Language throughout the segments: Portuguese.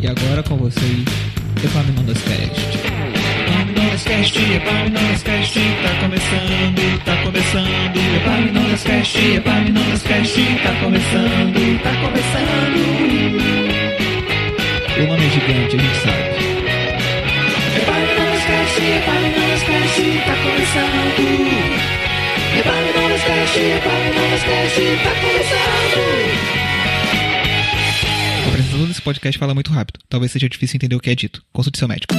E agora com vocês, Epaminondas Cast. Epaminondas Cast, Epaminondas Cast, tá começando, tá começando. Epaminondas Cast, Epaminondas Cast, tá começando, tá começando. O nome é gigante, a gente sabe. Epaminondas Cast, Epaminondas Cast, tá começando. Epaminondas Cast, Epaminondas Cast, tá começando. Desse podcast fala muito rápido. Talvez seja difícil entender o que é dito. Consulte seu médico.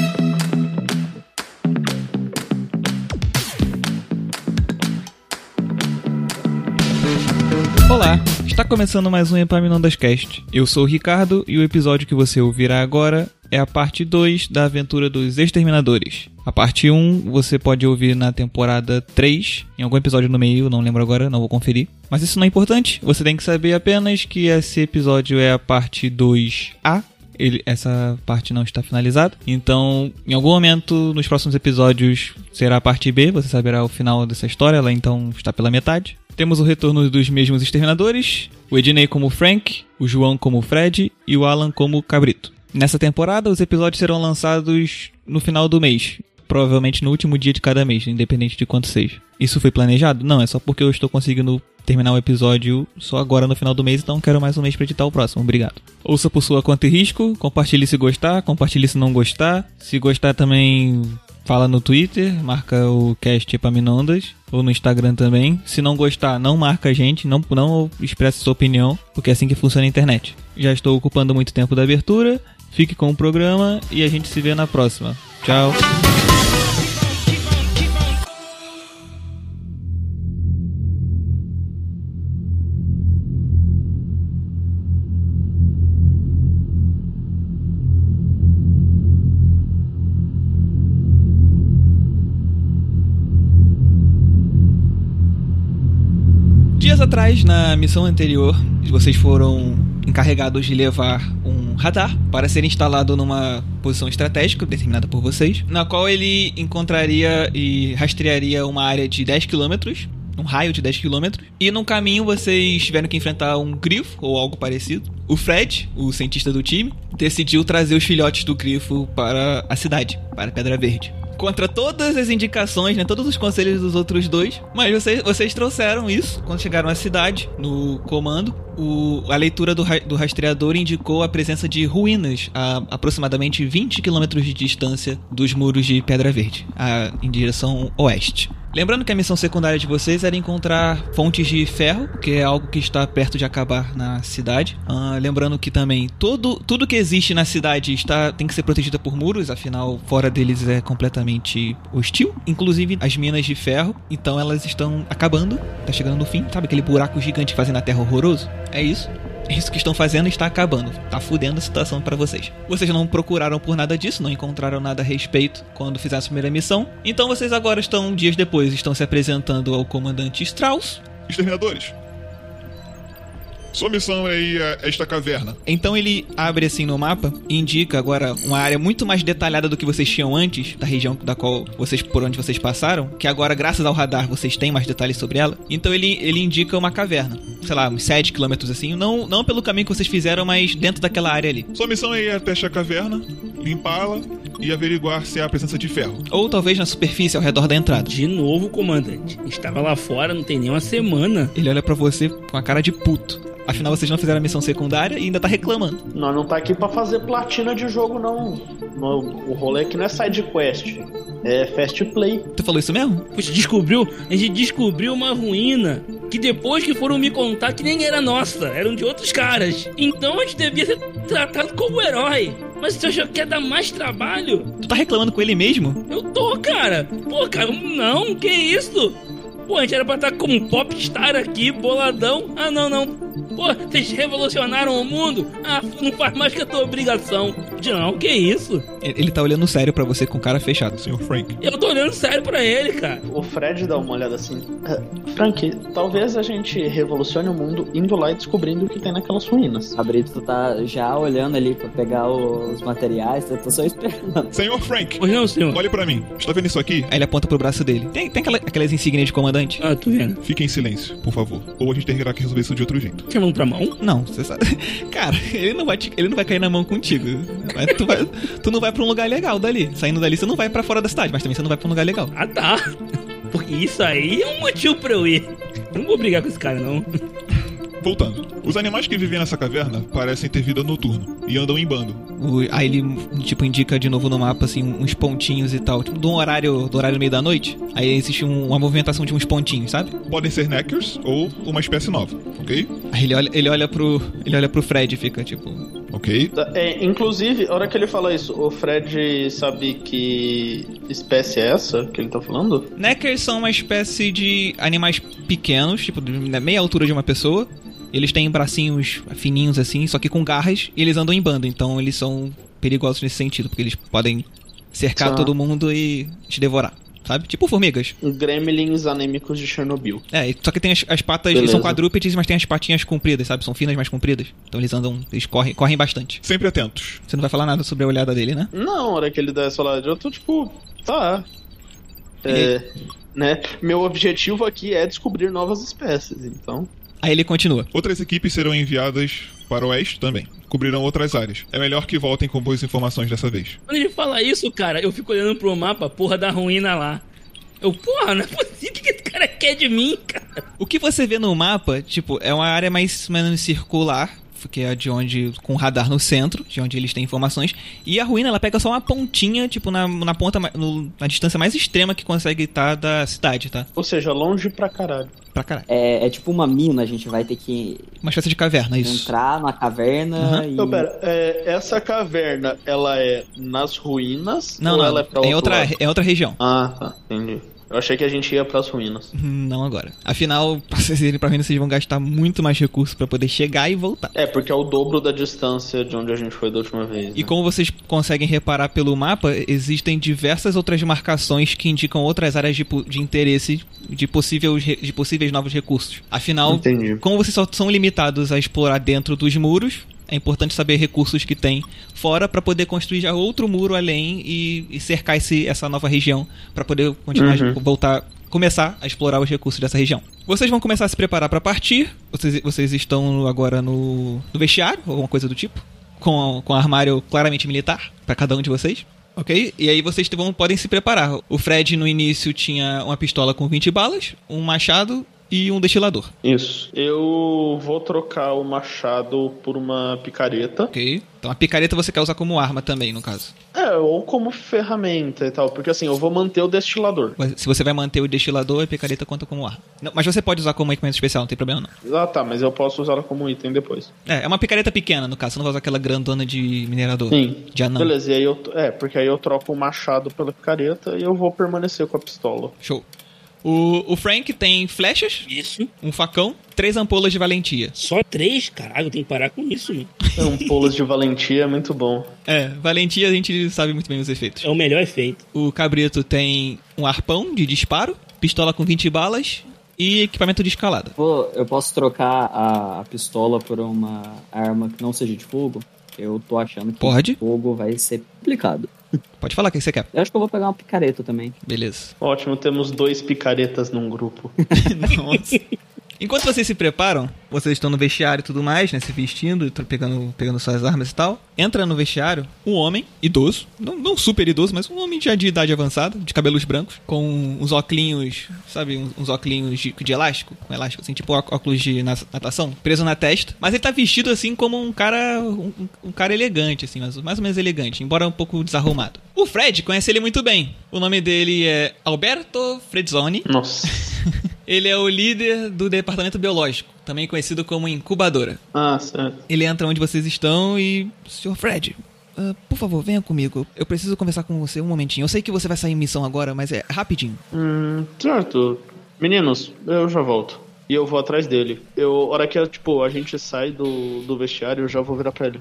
Olá, está começando mais um Epaminondas Cast. Eu sou o Ricardo e o episódio que você ouvirá agora é a parte 2 da aventura dos Exterminadores. A parte 1 você pode ouvir na temporada 3, em algum episódio no meio, não lembro agora, não vou conferir. Mas isso não é importante, você tem que saber apenas que esse episódio é a parte 2A. Ele, essa parte não está finalizada. Então, em algum momento nos próximos episódios será a parte B, você saberá o final dessa história, ela então está pela metade. Temos o retorno dos mesmos exterminadores, o Ednei como Frank, o João como Fred e o Alan como Cabrito. Nessa temporada, os episódios serão lançados no final do mês, provavelmente no último dia de cada mês, independente de quanto seja. Isso foi planejado? Não, é só porque eu estou conseguindo terminar o episódio só agora no final do mês, então quero mais um mês para editar o próximo. Obrigado. Ouça por sua conta e risco, compartilhe se gostar, compartilhe se não gostar. Se gostar também, fala no Twitter, marca o cast Epaminondas, ou no Instagram também. Se não gostar, não marca a gente, não, não expresse sua opinião, porque é assim que funciona a internet. Já estou ocupando muito tempo da abertura, fique com o programa e a gente se vê na próxima. Tchau! Dias atrás, na missão anterior, vocês foram encarregados de levar radar para ser instalado numa posição estratégica determinada por vocês, na qual ele encontraria e rastrearia uma área de 10 quilômetros, um raio de 10 quilômetros, e no caminho vocês tiveram que enfrentar um grifo ou algo parecido. O Fred, o cientista do time, decidiu trazer os filhotes do grifo para a cidade, para Pedra Verde contra todas as indicações, né, todos os conselhos dos outros dois. Mas vocês, vocês trouxeram isso quando chegaram à cidade, no comando. O, a leitura do, do rastreador indicou a presença de ruínas a aproximadamente 20 quilômetros de distância dos muros de Pedra Verde, a, em direção oeste. Lembrando que a missão secundária de vocês era encontrar fontes de ferro, que é algo que está perto de acabar na cidade. Ah, lembrando que também todo, tudo que existe na cidade está tem que ser protegido por muros, afinal fora deles é completamente hostil. Inclusive as minas de ferro, então elas estão acabando, tá chegando no fim. Sabe aquele buraco gigante fazem na Terra horroroso? É isso. Isso que estão fazendo está acabando, tá fudendo a situação para vocês. Vocês não procuraram por nada disso, não encontraram nada a respeito quando fizeram a primeira missão. Então vocês agora estão, dias depois, estão se apresentando ao comandante Strauss. Exterminadores. Sua missão é ir a esta caverna. Então ele abre assim no mapa e indica agora uma área muito mais detalhada do que vocês tinham antes, da região da qual vocês por onde vocês passaram, que agora graças ao radar vocês têm mais detalhes sobre ela. Então ele, ele indica uma caverna, sei lá, uns 7 quilômetros assim, não, não pelo caminho que vocês fizeram, mas dentro daquela área ali. Sua missão é ir até esta caverna, limpá-la e averiguar se há presença de ferro. Ou talvez na superfície ao redor da entrada. De novo, comandante. Estava lá fora, não tem nem uma semana. Ele olha pra você com a cara de puto. Afinal, vocês não fizeram a missão secundária e ainda tá reclamando. Nós não tá aqui pra fazer platina de jogo, não. O rolê aqui não é side quest, é fast play. Tu falou isso mesmo? Poxa, descobriu, a gente descobriu uma ruína que depois que foram me contar que nem era nossa, eram de outros caras. Então a gente devia ser tratado como herói. Mas você achou que ia dar mais trabalho? Tu tá reclamando com ele mesmo? Eu tô, cara. Pô, cara, não, que isso? Pô, a gente era pra estar como um popstar aqui, boladão. Ah, não, não. Pô, vocês revolucionaram o mundo? Ah, não faz mais que a tua obrigação. Não, que isso? Ele tá olhando sério pra você com cara fechada. Senhor Frank. Eu tô olhando sério pra ele, cara. O Fred dá uma olhada assim. "Ah, Frank, talvez a gente revolucione o mundo indo lá e descobrindo o que tem naquelas ruínas. Cabrito, tu tá já olhando ali pra pegar os materiais, eu tô só esperando. Senhor Frank, Pois não, senhor? olhe pra mim. Está vendo isso aqui? Aí ele aponta pro braço dele. Tem, tem aquela- aquelas insígnias de comandante? Ah, tô vendo. Fique em silêncio, por favor. Ou a gente terá que resolver isso de outro jeito. Chamando pra mão? Não, você sabe. Cara, ele não vai, te- ele não vai cair na mão contigo. Mas tu, vai, tu não vai pra um lugar legal dali. Saindo dali, você não vai pra fora da cidade, mas também você não vai pra um lugar legal. Ah, tá. Porque isso aí é um motivo pra eu ir. Eu não vou brigar com esse cara, não. Voltando. Os animais que vivem nessa caverna parecem ter vida noturna e andam em bando. O- aí ele, tipo, indica de novo no mapa, assim, uns pontinhos e tal. Tipo, do horário, do horário meio da noite. Aí existe um- uma movimentação de uns pontinhos, sabe? Podem ser Neckers ou uma espécie nova, ok? Aí ele olha, ele olha pro. Ele olha pro Fred e fica, tipo. Ok? É, inclusive, a hora que ele fala isso, o Fred sabe que espécie é essa que ele tá falando? Neckers são uma espécie de animais pequenos, tipo, de meia altura de uma pessoa. Eles têm bracinhos fininhos assim, só que com garras, e eles andam em bando, então eles são perigosos nesse sentido, porque eles podem cercar Tá. todo mundo e te devorar, sabe? Tipo formigas. Gremlins anêmicos de Chernobyl. É, só que tem as, as patas, eles são quadrúpedes, mas tem as patinhas compridas, sabe? São finas, mais compridas. Então eles andam, eles correm, correm bastante. Sempre atentos. Você não vai falar nada sobre a olhada dele, né? Não, a hora que ele dá essa olhada, eu tô tipo, tá. É, né? Meu objetivo aqui é descobrir novas espécies, então. Aí ele continua. Outras equipes serão enviadas para o oeste também. Cobrirão outras áreas. É melhor que voltem com boas informações dessa vez. Quando ele fala isso, cara, eu fico olhando pro mapa, porra da ruína lá. Eu, porra, não é possível. O que que esse cara quer de mim, cara? O que você vê no mapa, tipo, é uma área mais ou menos circular, que é de onde, com radar no centro, de onde eles têm informações, e a ruína, ela pega só uma pontinha, tipo, na, na ponta, no- na distância mais extrema que consegue estar da cidade, tá? Ou seja, longe pra caralho. Pra caralho. É, é tipo uma mina, a gente vai ter que Uma espécie de caverna, isso. entrar na caverna Aham. e. Então, pera, é, essa caverna, ela é nas ruínas? Não, ou não, ela é pra é em outro outra, lado? é outra região. Ah, tá, entendi. Eu achei que a gente ia pras ruínas. Não agora. Afinal, pra vocês irem pra ruína, vocês vão gastar muito mais recursos pra poder chegar e voltar. É, porque é o dobro da distância de onde a gente foi da última vez. E né? como vocês conseguem reparar pelo mapa, existem diversas outras marcações que indicam outras áreas de, de interesse de possíveis, de possíveis novos recursos. Afinal, Entendi. como vocês só são limitados a explorar dentro dos muros, é importante saber recursos que tem fora para poder construir já outro muro além e, e cercar esse, essa nova região para poder continuar Uhum. voltar começar a explorar os recursos dessa região. Vocês vão começar a se preparar para partir. Vocês, vocês estão agora no, no vestiário, ou alguma coisa do tipo, com, com armário claramente militar para cada um de vocês. Ok? E aí vocês vão, podem se preparar. O Fred no início tinha uma pistola com 20 balas, um machado e um destilador. Isso. Eu vou trocar o machado por uma picareta. Ok? Então a picareta você quer usar como arma também, no caso. É, ou como ferramenta e tal. Porque assim, eu vou manter o destilador. Se você vai manter o destilador, a picareta conta como arma. Não, mas você pode usar como equipamento especial, não tem problema não. Ah, tá, mas eu posso usá-la como item depois. É, é uma picareta pequena, no caso. Você não vai usar aquela grandona de minerador. Sim. De anão. Beleza, e aí eu. É, porque aí eu troco o machado pela picareta e eu vou permanecer com a pistola. Show. O, o Frank tem flechas, Isso. um facão, três ampolas de valentia. Só três? Caralho, eu tenho que parar com isso, mano. Ampolas de valentia é muito bom. É, valentia a gente sabe muito bem os efeitos. É o melhor efeito. O cabrito tem um arpão de disparo, pistola com 20 balas e equipamento de escalada. Pô, eu posso trocar a, a pistola por uma arma que não seja de fogo? Eu tô achando que Pode. fogo vai ser complicado. Pode falar o que você quer. Eu acho que eu vou pegar uma picareta também. Beleza. Ótimo, temos dois picaretas num grupo. Nossa. Enquanto vocês se preparam, vocês estão no vestiário e tudo mais, né? Se vestindo, pegando, pegando suas armas e tal. Entra no vestiário um homem, idoso, não, não super idoso, mas um homem já de idade avançada, de cabelos brancos, com uns óculos, sabe, uns, uns óculos de, de elástico, com elástico, assim, tipo óculos de na- natação, preso na testa. Mas ele tá vestido assim como um cara, um, um cara elegante, assim, mas mais ou menos elegante, embora um pouco desarrumado. O Fred conhece ele muito bem. O nome dele é Alberto Fredzoni. Nossa. Ele é o líder do departamento biológico, também conhecido como incubadora. Ah, certo. Ele entra onde vocês estão e. Sr. Fred, ah, por favor, venha comigo. Eu preciso conversar com você um momentinho. Eu sei que você vai sair em missão agora, mas é rapidinho. Hum, certo. Meninos, eu já volto. E eu vou atrás dele. Eu, hora que tipo, a gente sai do, do vestiário, eu já vou virar pra ele.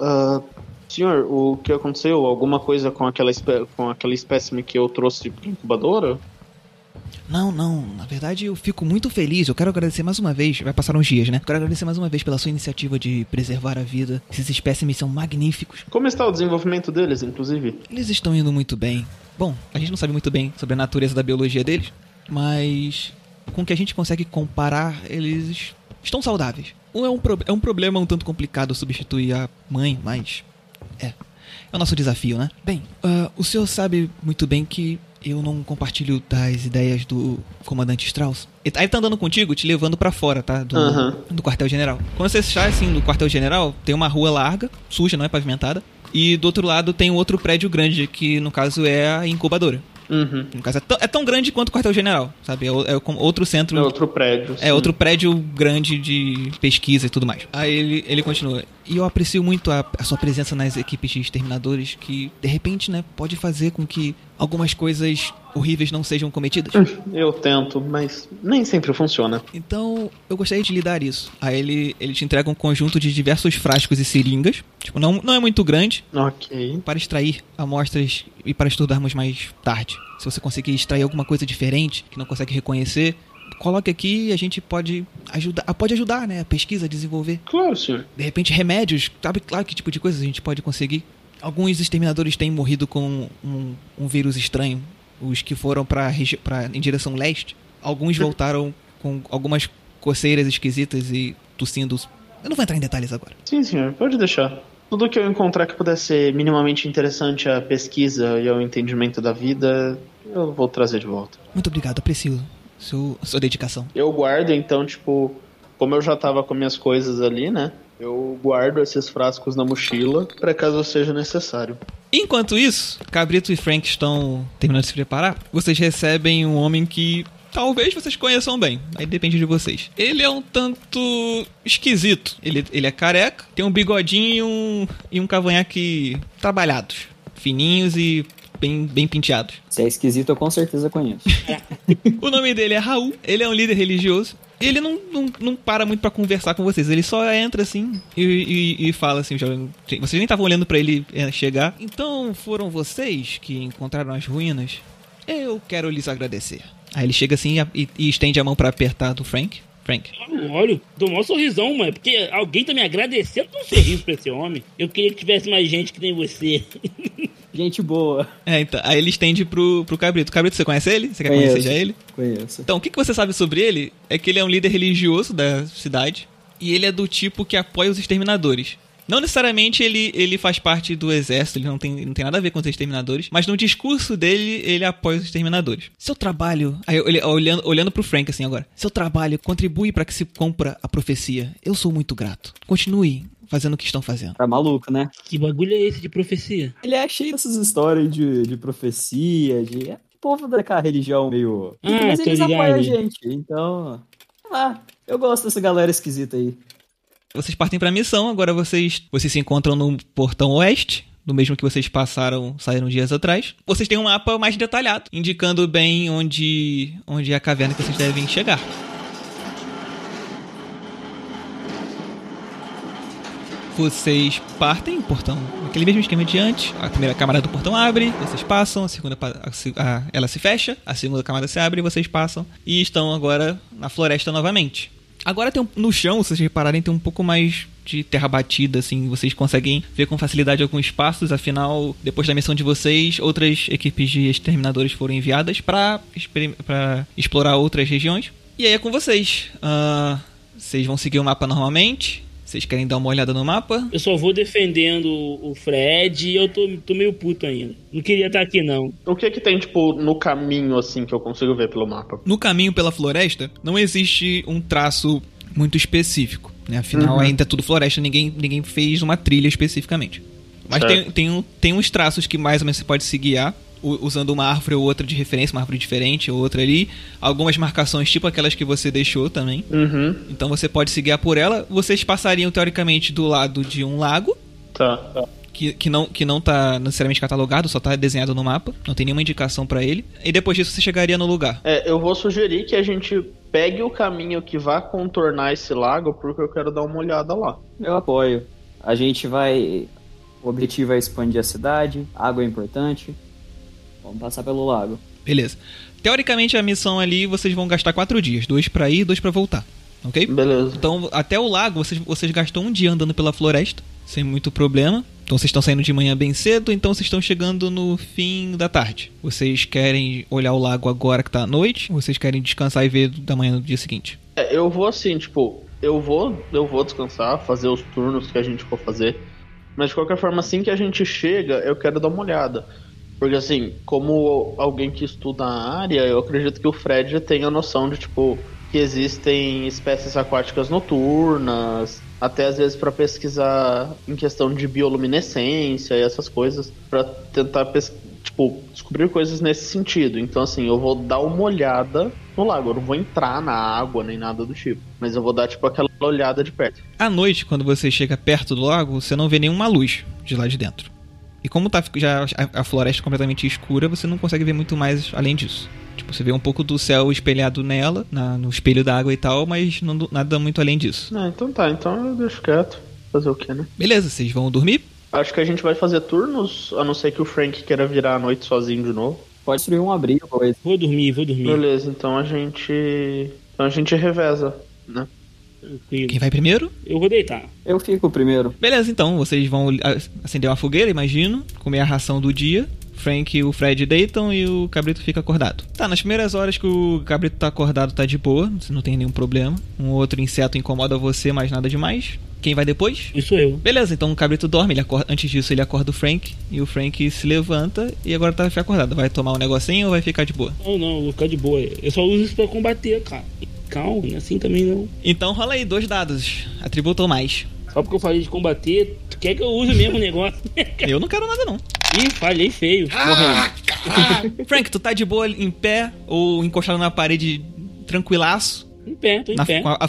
Ah, senhor, o que aconteceu? Alguma coisa com aquela, com aquela espécime que eu trouxe pra incubadora? Não, não. Na verdade, eu fico muito feliz. Eu quero agradecer mais uma vez. Vai passar uns dias, né? Eu quero agradecer mais uma vez pela sua iniciativa de preservar a vida. Esses espécimes são magníficos. Como está o desenvolvimento deles, inclusive? Eles estão indo muito bem. Bom, a gente não sabe muito bem sobre a natureza da biologia deles, mas com o que a gente consegue comparar, eles estão saudáveis. É um, é um problema um tanto complicado substituir a mãe, mas. É. É o nosso desafio, né? Bem, ah, o senhor sabe muito bem que eu não compartilho das ideias do comandante Strauss. Ele tá, ele tá andando contigo, te levando pra fora, tá? Do, Aham. do quartel-general. Quando você sai assim do quartel-general, tem uma rua larga, suja, não é pavimentada. E do outro lado tem outro prédio grande, que no caso é a incubadora. Uhum. No caso, é, tão- é tão grande quanto o quartel-general, sabe? É, é outro centro. É outro prédio. É sim. outro prédio grande de pesquisa e tudo mais. Aí ele, ele continua. E eu aprecio muito a, a sua presença nas equipes de exterminadores, que de repente, né, pode fazer com que algumas coisas horríveis não sejam cometidas. Eu tento, mas nem sempre funciona. Então, eu gostaria de lhe dar isso. Aí ele, ele te entrega um conjunto de diversos frascos e seringas. Tipo, não, não é muito grande, Ok. para extrair amostras e para estudarmos mais tarde. Se você conseguir extrair alguma coisa diferente que não consegue reconhecer, coloque aqui e a gente pode ajudar, ah, pode ajudar, né, a pesquisa a desenvolver. Claro, senhor. De repente remédios, sabe claro que tipo de coisas a gente pode conseguir. Alguns exterminadores têm morrido com um, um vírus estranho, os que foram para em direção leste. Alguns voltaram com algumas coceiras esquisitas e tossindo. Eu não vou entrar em detalhes agora. Sim, senhor. Pode deixar. Tudo que eu encontrar que pudesse ser minimamente interessante à pesquisa e ao entendimento da vida, eu vou trazer de volta. Muito obrigado, aprecio seu, sua dedicação. Eu guardo, então, tipo, como eu já tava com minhas coisas ali, né? Eu guardo esses frascos na mochila para caso seja necessário. Enquanto isso, Cabrito e Frank estão terminando de se preparar. Vocês recebem um homem que talvez vocês conheçam bem. Aí depende de vocês. Ele é um tanto esquisito. Ele, ele é careca, tem um bigodinho e um, e um cavanhaque trabalhados. Fininhos e bem, bem penteados. Se é esquisito, eu com certeza conheço. O nome dele é Raul, ele é um líder religioso. Ele não, não, não para muito pra conversar com vocês, ele só entra assim e, e, e fala assim: vocês nem estavam olhando pra ele é, chegar. Então foram vocês que encontraram as ruínas? Eu quero lhes agradecer. Aí ele chega assim e, e estende a mão pra apertar do Frank. Frank. Olha, dou um maior sorrisão, mano. Porque alguém tá me agradecendo por um sorriso pra esse homem. Eu queria que tivesse mais gente que nem você. Gente boa. É, então, aí ele estende pro, pro Cabrito. Cabrito, você conhece ele? Você quer Conheço. conhecer já ele? Conheço. Então, o que, que você sabe sobre ele é que ele é um líder religioso da cidade e ele é do tipo que apoia os exterminadores. Não necessariamente ele, ele faz parte do exército, ele não tem, não tem nada a ver com os exterminadores, mas no discurso dele, ele apoia os exterminadores. Seu trabalho. Aí ele olhando, olhando pro Frank assim agora. Seu trabalho contribui para que se cumpra a profecia. Eu sou muito grato. Continue fazendo o que estão fazendo. Tá maluco, né? Que bagulho é esse de profecia? Ele é cheio dessas histórias de, de profecia, de. É o povo daquela religião meio. Ah, Mas eles ligado. apoiam a gente. Então. sei lá, eu gosto dessa galera esquisita aí. Vocês partem pra missão, agora vocês, vocês se encontram no portão oeste, do mesmo que vocês passaram, saíram dias atrás. Vocês têm um mapa mais detalhado, indicando bem onde, onde é a caverna que vocês devem chegar. Vocês partem portão, aquele mesmo esquema de antes. A primeira camada do portão abre, vocês passam, a segunda a a- ela se fecha, a segunda camada se abre, vocês passam e estão agora na floresta novamente. Agora tem um, no chão, se vocês repararem, tem um pouco mais de terra batida, assim, vocês conseguem ver com facilidade alguns espaços, afinal, depois da missão de vocês, outras equipes de exterminadores foram enviadas para explorar outras regiões. E aí é com vocês. Ah, vocês vão seguir o mapa normalmente. Vocês querem dar uma olhada no mapa? Eu só vou defendendo o Fred e eu tô, tô meio puto ainda. Não queria estar aqui, não. O que que tem, tipo, no caminho, assim, que eu consigo ver pelo mapa? No caminho pela floresta, não existe um traço muito específico. Né? Afinal, Uhum. ainda é tudo floresta, ninguém, ninguém fez uma trilha especificamente. Mas Certo. tem, tem, um- tem uns traços que mais ou menos você pode se guiar, usando uma árvore ou outra de referência, uma árvore diferente ou outra ali. Algumas marcações, tipo aquelas que você deixou também. Uhum. Então você pode se guiar por ela. Vocês passariam, teoricamente, do lado de um lago, Tá, tá. que, que, não, que não tá necessariamente catalogado, só tá desenhado no mapa. Não tem nenhuma indicação pra ele. E depois disso você chegaria no lugar. É, eu vou sugerir que a gente pegue o caminho que vá contornar esse lago, porque eu quero dar uma olhada lá. Eu apoio. A gente vai. O objetivo é expandir a cidade, água é importante. Vamos passar pelo lago. Beleza. Teoricamente a missão ali vocês vão gastar quatro dias, dois pra ir, dois pra voltar, ok? Beleza. Então até o lago vocês, vocês gastam um dia andando pela floresta, sem muito problema. Então vocês estão saindo de manhã bem cedo, então vocês estão chegando no fim da tarde. Vocês querem olhar o lago agora que tá à noite? Ou vocês querem descansar e ver da manhã do dia seguinte? É, eu vou assim, tipo, eu vou, eu vou descansar, fazer os turnos que a gente for fazer. Mas de qualquer forma, assim que a gente chega, eu quero dar uma olhada. Porque assim, como alguém que estuda a área, eu acredito que o Fred tenha a noção de tipo que existem espécies aquáticas noturnas, até às vezes para pesquisar em questão de bioluminescência e essas coisas, para tentar tipo descobrir coisas nesse sentido. Então assim, eu vou dar uma olhada no lago, eu não vou entrar na água nem nada do tipo, mas eu vou dar tipo aquela olhada de perto. À noite, quando você chega perto do lago, você não vê nenhuma luz de lá de dentro. E como tá já a, floresta completamente escura, você não consegue ver muito mais além disso. Tipo, você vê um pouco do céu espelhado nela, na, no espelho da água e tal, mas não, nada muito além disso. Ah, então tá, então eu deixo quieto. Fazer o que, né? Beleza, vocês vão dormir? Acho que a gente vai fazer turnos, a não ser que o Frank queira virar a noite sozinho de novo. Pode destruir um abrigo, coisa. Vou dormir, vou dormir. Beleza, então a gente. Então a gente reveza, né? Tranquilo. Quem vai primeiro? Eu vou deitar. Eu fico primeiro. Beleza, então vocês vão a- acender uma fogueira, imagino, comer a ração do dia. Frank e o Fred deitam e o Cabrito fica acordado. Tá, nas primeiras horas que o Cabrito tá acordado tá de boa, você não tem nenhum problema. Um outro inseto incomoda você, mas nada demais. Quem vai depois? Isso eu. Beleza, então o Cabrito dorme, ele acorda, antes disso ele acorda o Frank e o Frank se levanta e agora tá acordado. Vai tomar um negocinho ou vai ficar de boa? Não, não, vou ficar de boa. Eu só uso isso pra combater, cara. Calma, não é assim também não. Então rola aí dois dados, atributo ou mais. Só porque eu falei de combater, tu quer que eu use mesmo o negócio? Eu não quero nada não. Ih, falhei feio. Morrendo. Frank, tu tá de boa em pé ou encostado na parede tranquilaço? Em pé, tô em Na- pé. a- a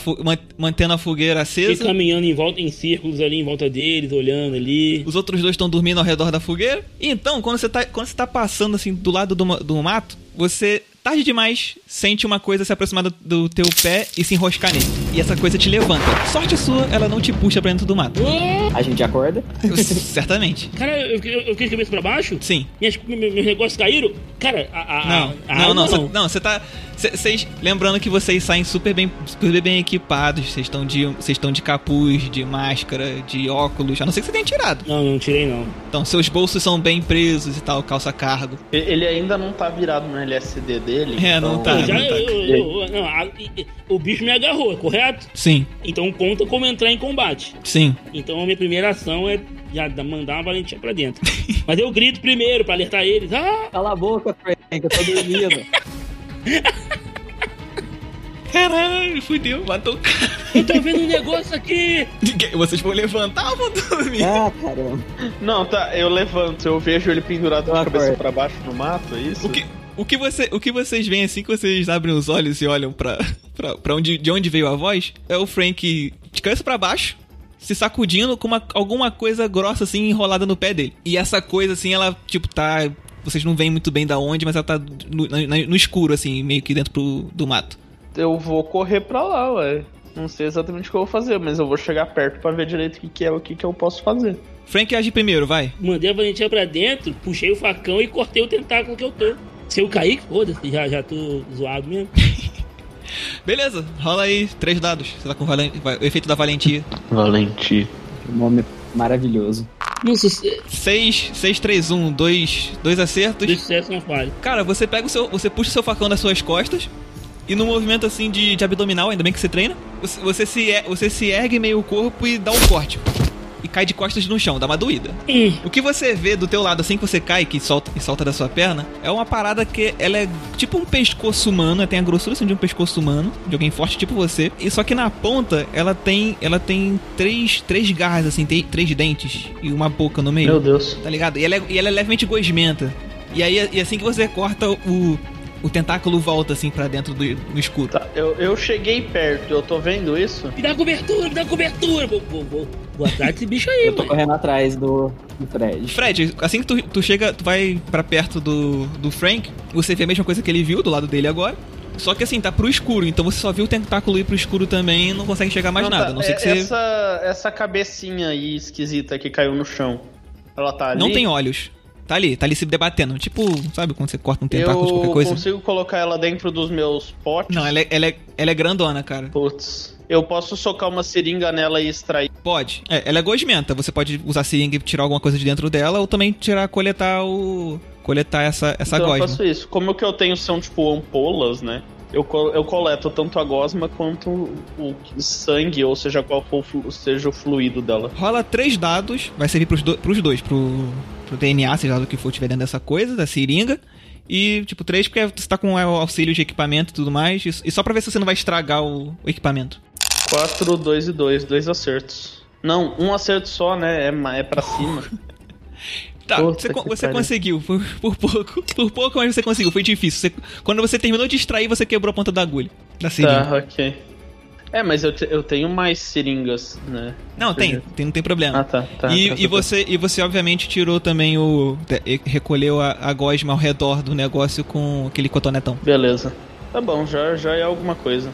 mantendo a fogueira Fiquei acesa. caminhando em volta, em círculos ali, em volta deles, olhando ali. Os outros dois estão dormindo ao redor da fogueira. E então, quando você tá, quando você tá passando assim do lado do, do mato, você, tarde demais, sente uma coisa se aproximar do, do teu pé e se enroscar nele. E essa coisa te levanta. Sorte sua, ela não te puxa pra dentro do mato. A gente acorda. Certamente. Cara, eu, eu, eu fiquei de cabeça pra baixo? Sim. Minhas, me- me- meus negócios caíram? Cara, a, a, Não, a, a não, não, não, você tá. Vocês. Lembrando que vocês saem super bem, super bem equipados. Vocês estão de. Vocês estão de capuz, de máscara, de óculos. A não ser que você tenha tirado. Não, não tirei não. Então, seus bolsos são bem presos e tal, calça cargo. Ele ainda não tá virado no LSD dele. É, não então- tá. Já, tá. eu- eu- eu- não, a- o bicho me agarrou, correto? Sim, Então conta como entrar em combate. sim. Então a minha primeira ação é já da- mandar uma valentia pra dentro. Mas eu grito primeiro pra alertar eles. Ah! Cala a boca, Frank, eu tô dormindo. Caralho, fudeu, matou o cara. Eu tô vendo um negócio aqui! Vocês vão levantar ou vão dormir? ah, caramba. Não, tá, eu levanto, eu vejo ele pendurado de Eu cabeça pra baixo no mato, é isso? O que, o, que você, o que vocês veem assim que vocês abrem os olhos e olham pra, pra, pra onde, de onde veio a voz é o Frank de cabeça pra baixo, se sacudindo com uma, alguma coisa grossa assim enrolada no pé dele. E essa coisa assim, ela tipo tá. Vocês não veem muito bem da onde, mas ela tá no, na- no escuro, assim, meio que dentro pro, do mato. Eu vou correr pra lá, ué. Não sei exatamente o que eu vou fazer, mas eu vou chegar perto pra ver direito o que, que é o que, que eu posso fazer. Frank age primeiro, vai. Mandei a valentia pra dentro, puxei o facão e cortei o tentáculo que eu tô. Se eu cair, foda-se, já, já tô zoado mesmo. Beleza, rola aí três dados. Você tá com valen- o efeito da valentia. Valente. Um nome maravilhoso. Nossa, se- 6, 6, 3, 1, 2, dois acertos. de sucesso não falha. Cara, você pega o seu. Você puxa o seu facão das suas costas. E no movimento assim de, de abdominal, ainda bem que você treina, você, você se, você se ergue meio o corpo e dá um corte. E cai de costas no chão, dá uma doída. Hum, O que você vê do teu lado assim que você cai, que solta, e solta da sua perna, é uma parada que ela é tipo um pescoço humano, ela tem a grossura assim, de um pescoço humano, de alguém forte tipo você. E só que na ponta ela tem ela tem três, três garras assim, tem três dentes e uma boca no meio. Meu Deus. Tá ligado? E ela é, e ela é levemente gosmenta. E aí, e assim que você corta, o, o tentáculo volta assim pra dentro do, do escuro. Tá, eu, eu cheguei perto, eu tô vendo isso? me dá cobertura, me dá cobertura. Vou, vou, vou, vou atrás desse bicho aí, Eu tô mano. correndo atrás do, do Fred. Fred, assim que tu, tu chega, tu vai pra perto do, do Frank, você vê a mesma coisa que ele viu do lado dele agora. Só que assim, tá pro escuro, então você só viu o tentáculo ir pro escuro também e não consegue enxergar mais Não, nada. tá, não ser é- que você essa, essa cabecinha aí esquisita que caiu no chão. Ela tá ali. não tem olhos. Tá ali, tá ali se debatendo. Tipo, sabe quando você corta um tentáculo de qualquer Eu coisa? consigo colocar ela dentro dos meus potes? Não, ela é, ela, é, ela é grandona, cara. Putz. Eu posso socar uma seringa nela e extrair. Pode. É, ela é gosmenta. Você pode usar seringa e tirar alguma coisa de dentro dela, ou também tirar, coletar o. coletar essa, essa então eu gosma. faço isso. Como o que eu tenho são, tipo, ampolas, né? Eu, eu coleto tanto a gosma quanto o sangue, ou seja, qual for seja o fluido dela. Rola três dados, vai servir pros, do, pros dois, pro, pro DNA, seja lá do que for tiver dentro dessa coisa, da seringa. E, tipo, três porque você tá com o auxílio de equipamento e tudo mais. E, e só pra ver se você não vai estragar o, o equipamento. 4, 2 e 2, dois acertos. Não, um acerto só, né? É, é pra cima. Tá, você, você conseguiu, por, por pouco. Por pouco, mas você conseguiu, foi difícil. Você- quando você terminou de extrair, você quebrou a ponta da agulha. Da seringa. tá, ok. É, mas eu, te- eu tenho mais seringas, né? Não, tem, tem, não tem problema. Ah, tá. tá e, tá, e tá, você, e você, obviamente, tirou também o. e- Recolheu a, a gosma ao redor do negócio com aquele cotonetão. tá. Beleza. Tá bom, já, já é alguma coisa.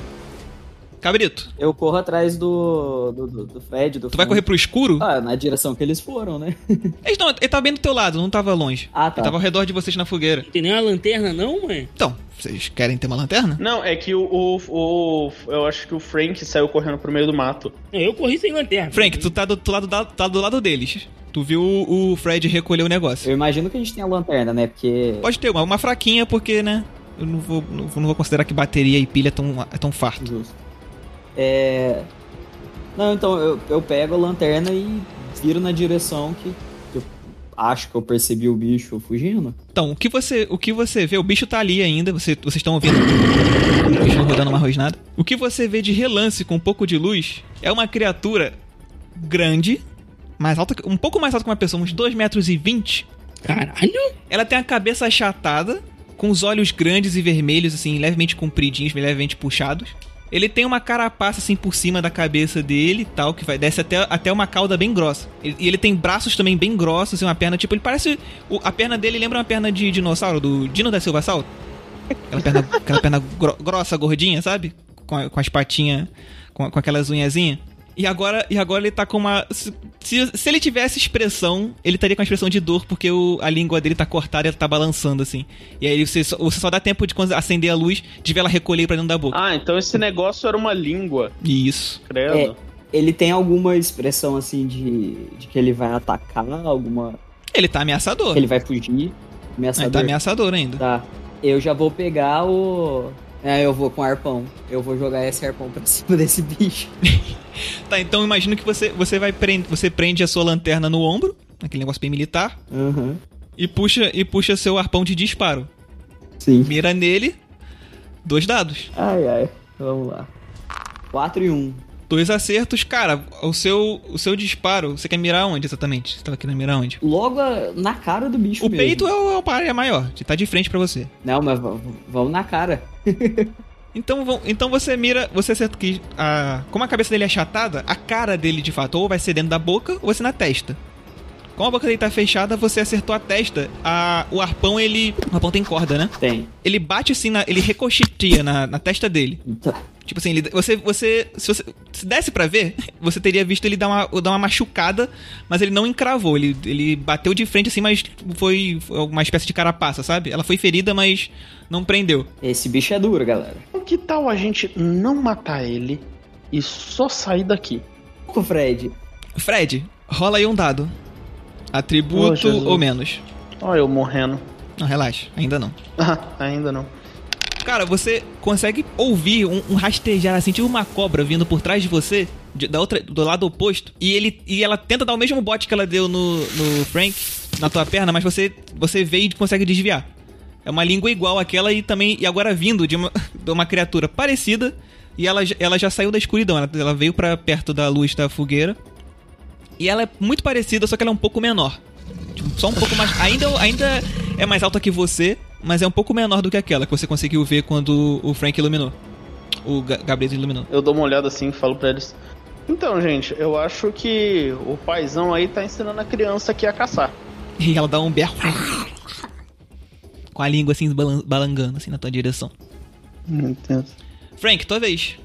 Cabrito, Eu corro atrás do, do, do, do Fred, do tu vai correr pro escuro? Ah, na direção que eles foram, né? Eles não, ele tava bem do teu lado, não tava longe. Ah, tá. Ele tava ao redor de vocês na fogueira. Não tem nem uma lanterna, não, mãe? Então, vocês querem ter uma lanterna? Não, é que o, o, o- Eu acho que o Frank saiu correndo pro meio do mato. Eu corri sem lanterna. Frank, tu tá do, tu lado, da- tá do lado deles. Tu viu o, o Fred recolher o negócio. Eu imagino que a gente tem a lanterna, né? Porque. Pode ter uma, uma fraquinha, porque, né? Eu não vou, não, vou- não vou considerar que bateria e pilha é tão, é tão farto. Justo. É. Não, então eu, eu pego a lanterna e viro na direção que que eu acho que eu percebi o bicho fugindo. Então, o que você, o que você vê, o bicho tá ali ainda, você, vocês estão ouvindo o bicho rodando uma rosnada. O que você vê de relance com um pouco de luz é uma criatura grande, mais alta, que- um pouco mais alta que uma pessoa, uns 2 metros e 20. Caralho? Ela tem a cabeça achatada, com os olhos grandes e vermelhos, assim, levemente compridinhos, levemente puxados. Ele tem uma carapaça, assim, por cima da cabeça dele tal, que vai desce até, até uma cauda bem grossa. Ele- E ele tem braços também bem grossos e uma perna, tipo, ele parece... o- a perna dele lembra uma perna de dinossauro, do Dino da Silva Sal. Aquela perna, aquela perna gro- grossa, gordinha, sabe? Com, com as patinhas, com, com aquelas unhazinhas. E agora, e agora ele tá com uma. Se, se, ele tivesse expressão, ele estaria com a expressão de dor, porque o, a língua dele tá cortada e ela tá balançando, assim. E aí você só, você só dá tempo de quando acender a luz, de ver ela recolher pra dentro da boca. Ah, então esse negócio era uma língua, Isso. credo. É. Ele tem alguma expressão assim de, de que ele vai atacar, alguma. Ele tá ameaçador. que ele vai fugir. Ele Ameaçador. tá ameaçador ainda. Tá. Eu já vou pegar o. É, eu vou com arpão. Eu vou jogar esse arpão pra cima desse bicho. Tá, então imagino que você, você vai prender. Você prende a sua lanterna no ombro, aquele negócio bem militar, Aham. e puxa, e puxa seu arpão de disparo. Sim. Mira nele, dois dados. Ai, ai. Vamos lá. 4 e 1. Dois acertos, cara, o seu, o seu disparo, você quer mirar onde exatamente? Você tava querendo mirar onde? Logo na cara do bicho O mesmo. peito é o, é área maior, que tá de frente pra você. Não, mas v- v- vamos na cara. Então, vão- então você mira, você acerta que a, como a cabeça dele é achatada, a cara dele de fato ou vai ser dentro da boca ou vai ser na testa. Como a boca dele tá fechada, você acertou a testa. A, o arpão, ele. O arpão tem corda, né? Tem. Ele bate assim, na, ele ricocheteia na, na testa dele. Tá. Tipo assim, ele, você, você, se você se desse pra ver, você teria visto ele dar uma, dar uma machucada, mas ele não encravou. Ele, ele bateu de frente assim, mas foi foi uma espécie de carapaça, sabe? Ela foi ferida, mas não prendeu. Esse bicho é duro, galera. Então, Que tal a gente não matar ele e só sair daqui? Ô, Fred. Fred, rola aí um dado. Oh, Atributo Jesus. ou menos. Ó, eu morrendo. Não, relaxa, ainda não. Ah, ainda não. Cara, você consegue ouvir um, um rastejar assim, tipo uma cobra vindo por trás de você, de- da outra, do lado oposto, e ele e ela tenta dar o mesmo bote que ela deu no, no Frank, na tua perna, mas você você vê e consegue desviar. É uma língua igual àquela e também e agora vindo de uma, de uma criatura parecida e ela, já- ela já saiu da escuridão, ela, ela veio pra perto da luz da fogueira. E ela é muito parecida, só que ela é um pouco menor. Tipo, só um pouco mais. Ainda, ainda é mais alta que você, mas é um pouco menor do que aquela que você conseguiu ver quando o Frank iluminou. O Ga- Gabriel iluminou. Eu dou uma olhada assim e falo pra eles. Então, gente, eu acho que o paizão aí tá ensinando a criança aqui a caçar. E ela dá um berro. Com a língua assim balan- balangando assim na tua direção. Meu Deus. Frank, tua vez.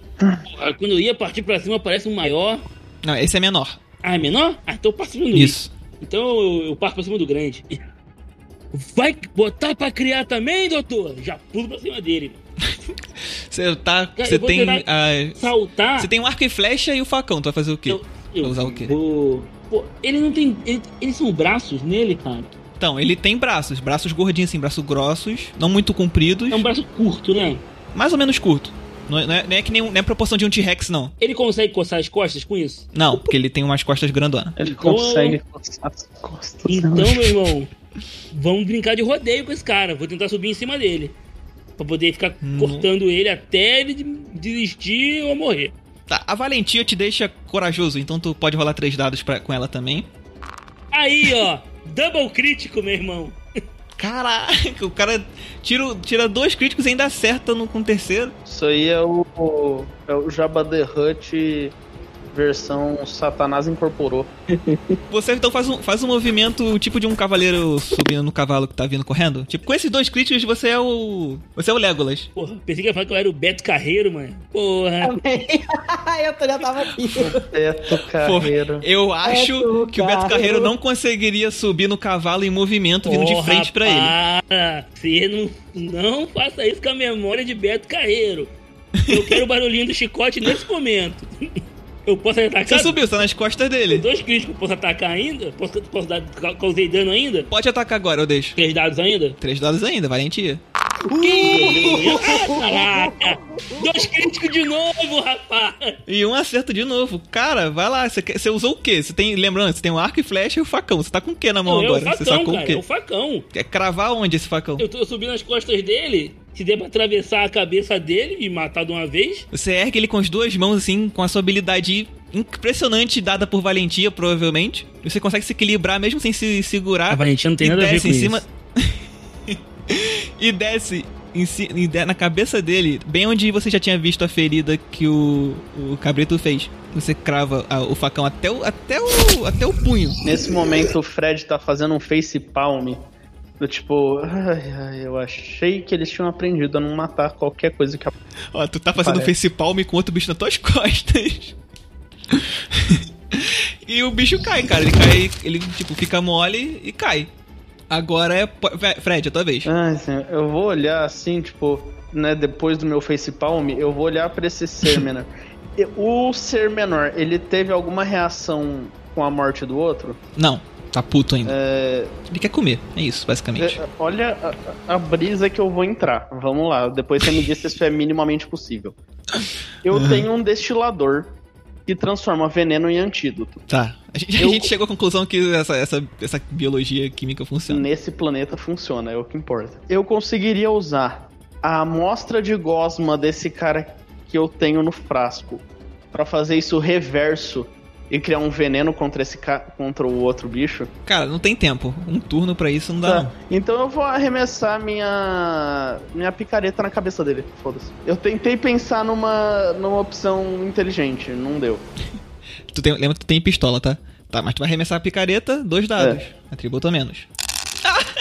Quando eu ia partir pra cima, parece um maior. Não, esse é menor. Ah, é menor? Ah, então eu passo no Isso. Então eu, eu parto pra cima do grande. Vai botar pra criar também, doutor? Já pulo pra cima dele. Você tá. Cara, Você tem. ah, Saltar. Você tem um arco e flecha e o facão. Tu vai fazer o quê? Eu, eu Vai usar o quê? Vou... Pô, ele não tem. ele- eles são braços nele, cara. Então, ele tem braços. Braços gordinhos assim, braços grossos. Não muito compridos. É um braço curto, né? mais ou menos curto. Não é, não é- não é que nem, um- não é a proporção de um T-Rex, não. Ele consegue coçar as costas com isso? Não, porque ele tem umas costas grandonas. Ele consegue coçar as costas. Então, meu irmão, vamos brincar de rodeio com esse cara. Vou tentar subir em cima dele. Pra poder ficar Hum. cortando ele até ele de- desistir ou morrer. Tá, a valentia te deixa corajoso, então tu pode rolar três dados pra, com ela também. Aí, ó. Double crítico, meu irmão. Caraca, o cara tira, tira dois críticos e ainda acerta no, com o terceiro. Isso aí é o, é o Jabba the Hutt versão Satanás incorporou. Você então faz um, faz um movimento tipo de um cavaleiro subindo no cavalo que tá vindo correndo. Tipo, com esses dois críticos você é o. Você é o Legolas. Porra, pensei que ia falar que eu era o Beto Carreiro, mano. Porra. eu já tava aqui. Beto Pô, Carreiro. eu acho Beto que o Beto Carreiro. Carreiro não conseguiria subir no cavalo em movimento vindo de Porra, frente pra ele. Para. Você não, não faça isso com a memória de Beto Carreiro. Eu quero o barulhinho do chicote nesse momento. Eu posso atacar? Você subiu, você tá nas costas dele. Dois críticos, posso atacar ainda? Posso, posso dar, ca- causei dano ainda? Pode atacar agora, eu deixo. Três dados ainda? Três dados ainda, valentia. Ah, caraca! Dois críticos de novo, rapaz! E um acerto de novo. Cara, vai lá. Você, usou o quê? Você tem. Lembrando, você tem um arco e flecha e o facão. Você tá com o quê na mão Não, é agora? você sacou cara, o quê? é o facão. Quer cravar onde esse facão? Eu tô subindo as costas dele, se der pra atravessar a cabeça dele e matar de uma vez. Você ergue ele com as duas mãos, assim, com a sua habilidade impressionante dada por valentia, provavelmente. E Você consegue se equilibrar mesmo sem se segurar. A valentia não tem nada a ver desce com em cima... isso. e desce em e de- na cabeça dele, bem onde você já tinha visto a ferida que o, o cabrito fez. Você crava a- o facão até o, até, o, até o punho. Nesse momento o Fred tá fazendo um face palm. Do tipo, ai, ai, eu achei que eles tinham aprendido a não matar qualquer coisa que Ó, tu tá fazendo Parece. face palm com outro bicho nas tuas costas. e o bicho cai, cara. Ele cai, ele tipo fica mole e cai. Agora é. Fred, é tua vez. Ai, senhor, eu vou olhar assim, tipo, né, depois do meu face palm, eu vou olhar pra esse ser menor. O ser menor, ele teve alguma reação com a morte do outro? Não, tá puto ainda. É, Ele quer comer, é isso, basicamente. é, olha a, a brisa que eu vou entrar. Vamos lá, depois você me diz se isso é minimamente possível. Eu tenho um destilador que transforma veneno em antídoto. Tá. A gente, a Eu- gente chegou à conclusão que essa, essa, essa biologia química funciona. Nesse planeta funciona, é o que importa. Eu conseguiria usar a amostra de gosma desse cara que eu tenho no frasco pra fazer isso reverso e criar um veneno contra esse ca... contra o outro bicho. Cara, não tem tempo. Um turno pra isso não dá, Tá. não. Então eu vou arremessar minha minha picareta na cabeça dele. Foda-se. Eu tentei pensar numa numa opção inteligente, não deu. Tu tem- lembra que tu tem pistola, tá? Tá, mas tu vai arremessar a picareta, dois dados. É. Atributo a menos.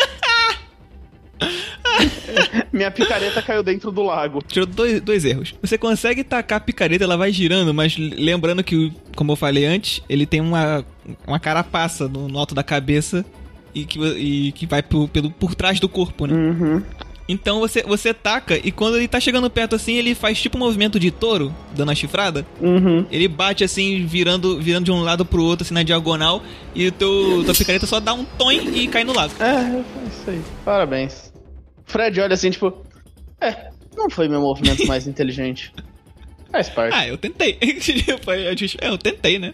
Minha picareta caiu dentro do lago. Tirou dois, dois erros. Você consegue tacar a picareta, ela vai girando, mas lembrando que, como eu falei antes, ele tem uma, uma carapaça no, no alto da cabeça e que, e que vai por, pelo, por trás do corpo, né? Uhum. Então você, você taca e quando ele tá chegando perto assim, ele faz tipo um movimento de touro, dando a chifrada. Uhum. Ele bate assim, virando, virando de um lado pro outro, assim, na diagonal, e o teu, tua picareta só dá um tom e cai no lago. É, é isso aí. Parabéns. Fred olha assim, tipo. É, não foi meu movimento mais inteligente. Faz parte. Ah, eu tentei. É, eu tentei, né?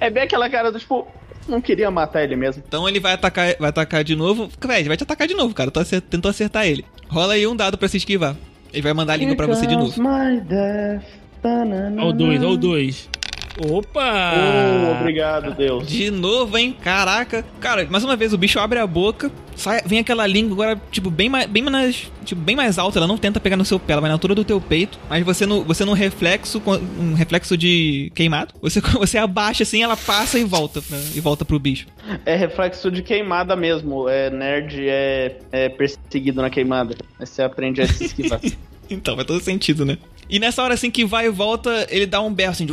É bem aquela cara do tipo. Não queria matar ele mesmo. Então ele vai atacar, vai atacar de novo. Fred, vai te atacar de novo, cara. Tu tentou acertar ele. Rola aí um dado pra se esquivar. Ele vai mandar a língua pra você de novo. My death. Tanana. Ó o dois, ó o dois. Opa! Oh, obrigado, Deus. De novo, hein? Caraca. Cara, mais uma vez o bicho abre a boca, sai, vem aquela língua agora, tipo, bem mais, bem mais, tipo, bem mais alta. Ela não tenta pegar no seu pé, ela vai na altura do teu peito. Mas você no, você num reflexo, com- um reflexo de queimado, você, você abaixa assim, ela passa e volta, pra, e volta pro bicho. É reflexo de queimada mesmo. É nerd é, é perseguido na queimada. Aí você aprende a se esquivar. Então, faz todo sentido, né? E nessa hora assim que vai e volta, ele dá um berro assim, de...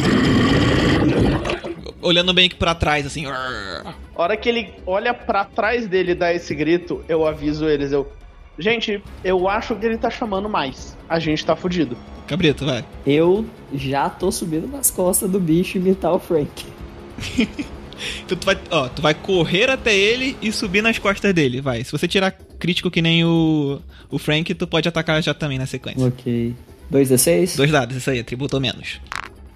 olhando bem aqui pra trás, assim. A hora que ele olha pra trás dele e dá esse grito, eu aviso eles, eu. Gente, eu acho que ele tá chamando mais. A gente tá fudido. Cabrito, vai. Eu já tô subindo nas costas do bicho imitar o Frank. Então tu vai, ó, tu vai correr até ele e subir nas costas dele, vai. Se você tirar crítico que nem o, o Frank, tu pode atacar já também na sequência. Ok. 2d6? Dois dados, isso aí, atributo ou menos.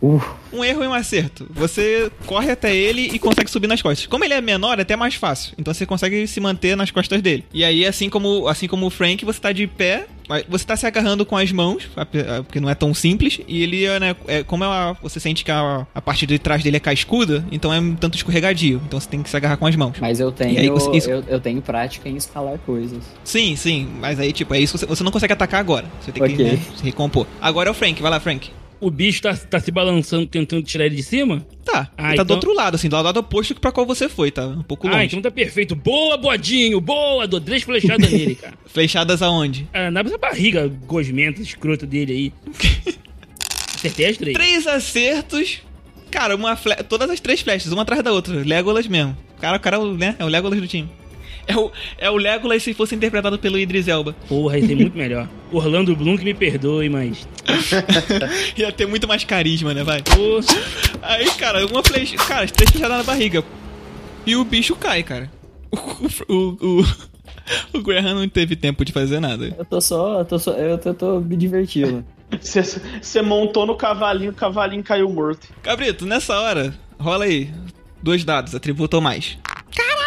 Uh, Um erro e um acerto. Você corre até ele e consegue subir nas costas. Como ele é menor, é até mais fácil. Então você consegue se manter nas costas dele. E aí, assim como, assim como o Frank, você tá de pé. Mas Você tá se agarrando com as mãos, porque não é tão simples. E ele, é, né, é, como é uma- você sente que a, a parte de trás dele é cascuda, então é um tanto escorregadio. Então você tem que se agarrar com as mãos. mas eu tenho, aí, você- isso- eu, eu tenho prática em escalar coisas. Sim, sim. Mas aí, tipo, é isso. Você, você não consegue atacar agora. Você tem que Ok. né, se recompor. Agora é o Frank. Vai lá, Frank. O bicho tá, tá se balançando, tentando tirar ele de cima? Tá. Ah, ele tá do então- outro lado, assim, do lado oposto pra qual você foi, tá? Um pouco longe. Ah, então tá perfeito. Boa, bodinho, boa. Dou três flechadas nele, cara. Flechadas aonde? Ah, na barriga gosmenta, escrota dele aí. Acertei as três. Três acertos. Cara, uma fle... todas as três flechas, uma atrás da outra. Legolas mesmo. Cara, o cara né, é o Legolas do time. É o, é o Legolas se fosse interpretado pelo Idris Elba. Porra, ia ser muito melhor. Orlando Bloom que me perdoe, mas... Ia ter muito mais carisma, né, vai? Pô, Aí, cara, uma flecha. Cara, as três flechadas na barriga. E o bicho cai, cara. O, o, o, o Graham não teve tempo de fazer nada. Eu tô só, eu tô só, eu tô, tô me divertindo. Você- montou no cavalinho, o cavalinho caiu morto. Cabrito, nessa hora, rola aí. Dois dados, atributo ou mais. Caraca, o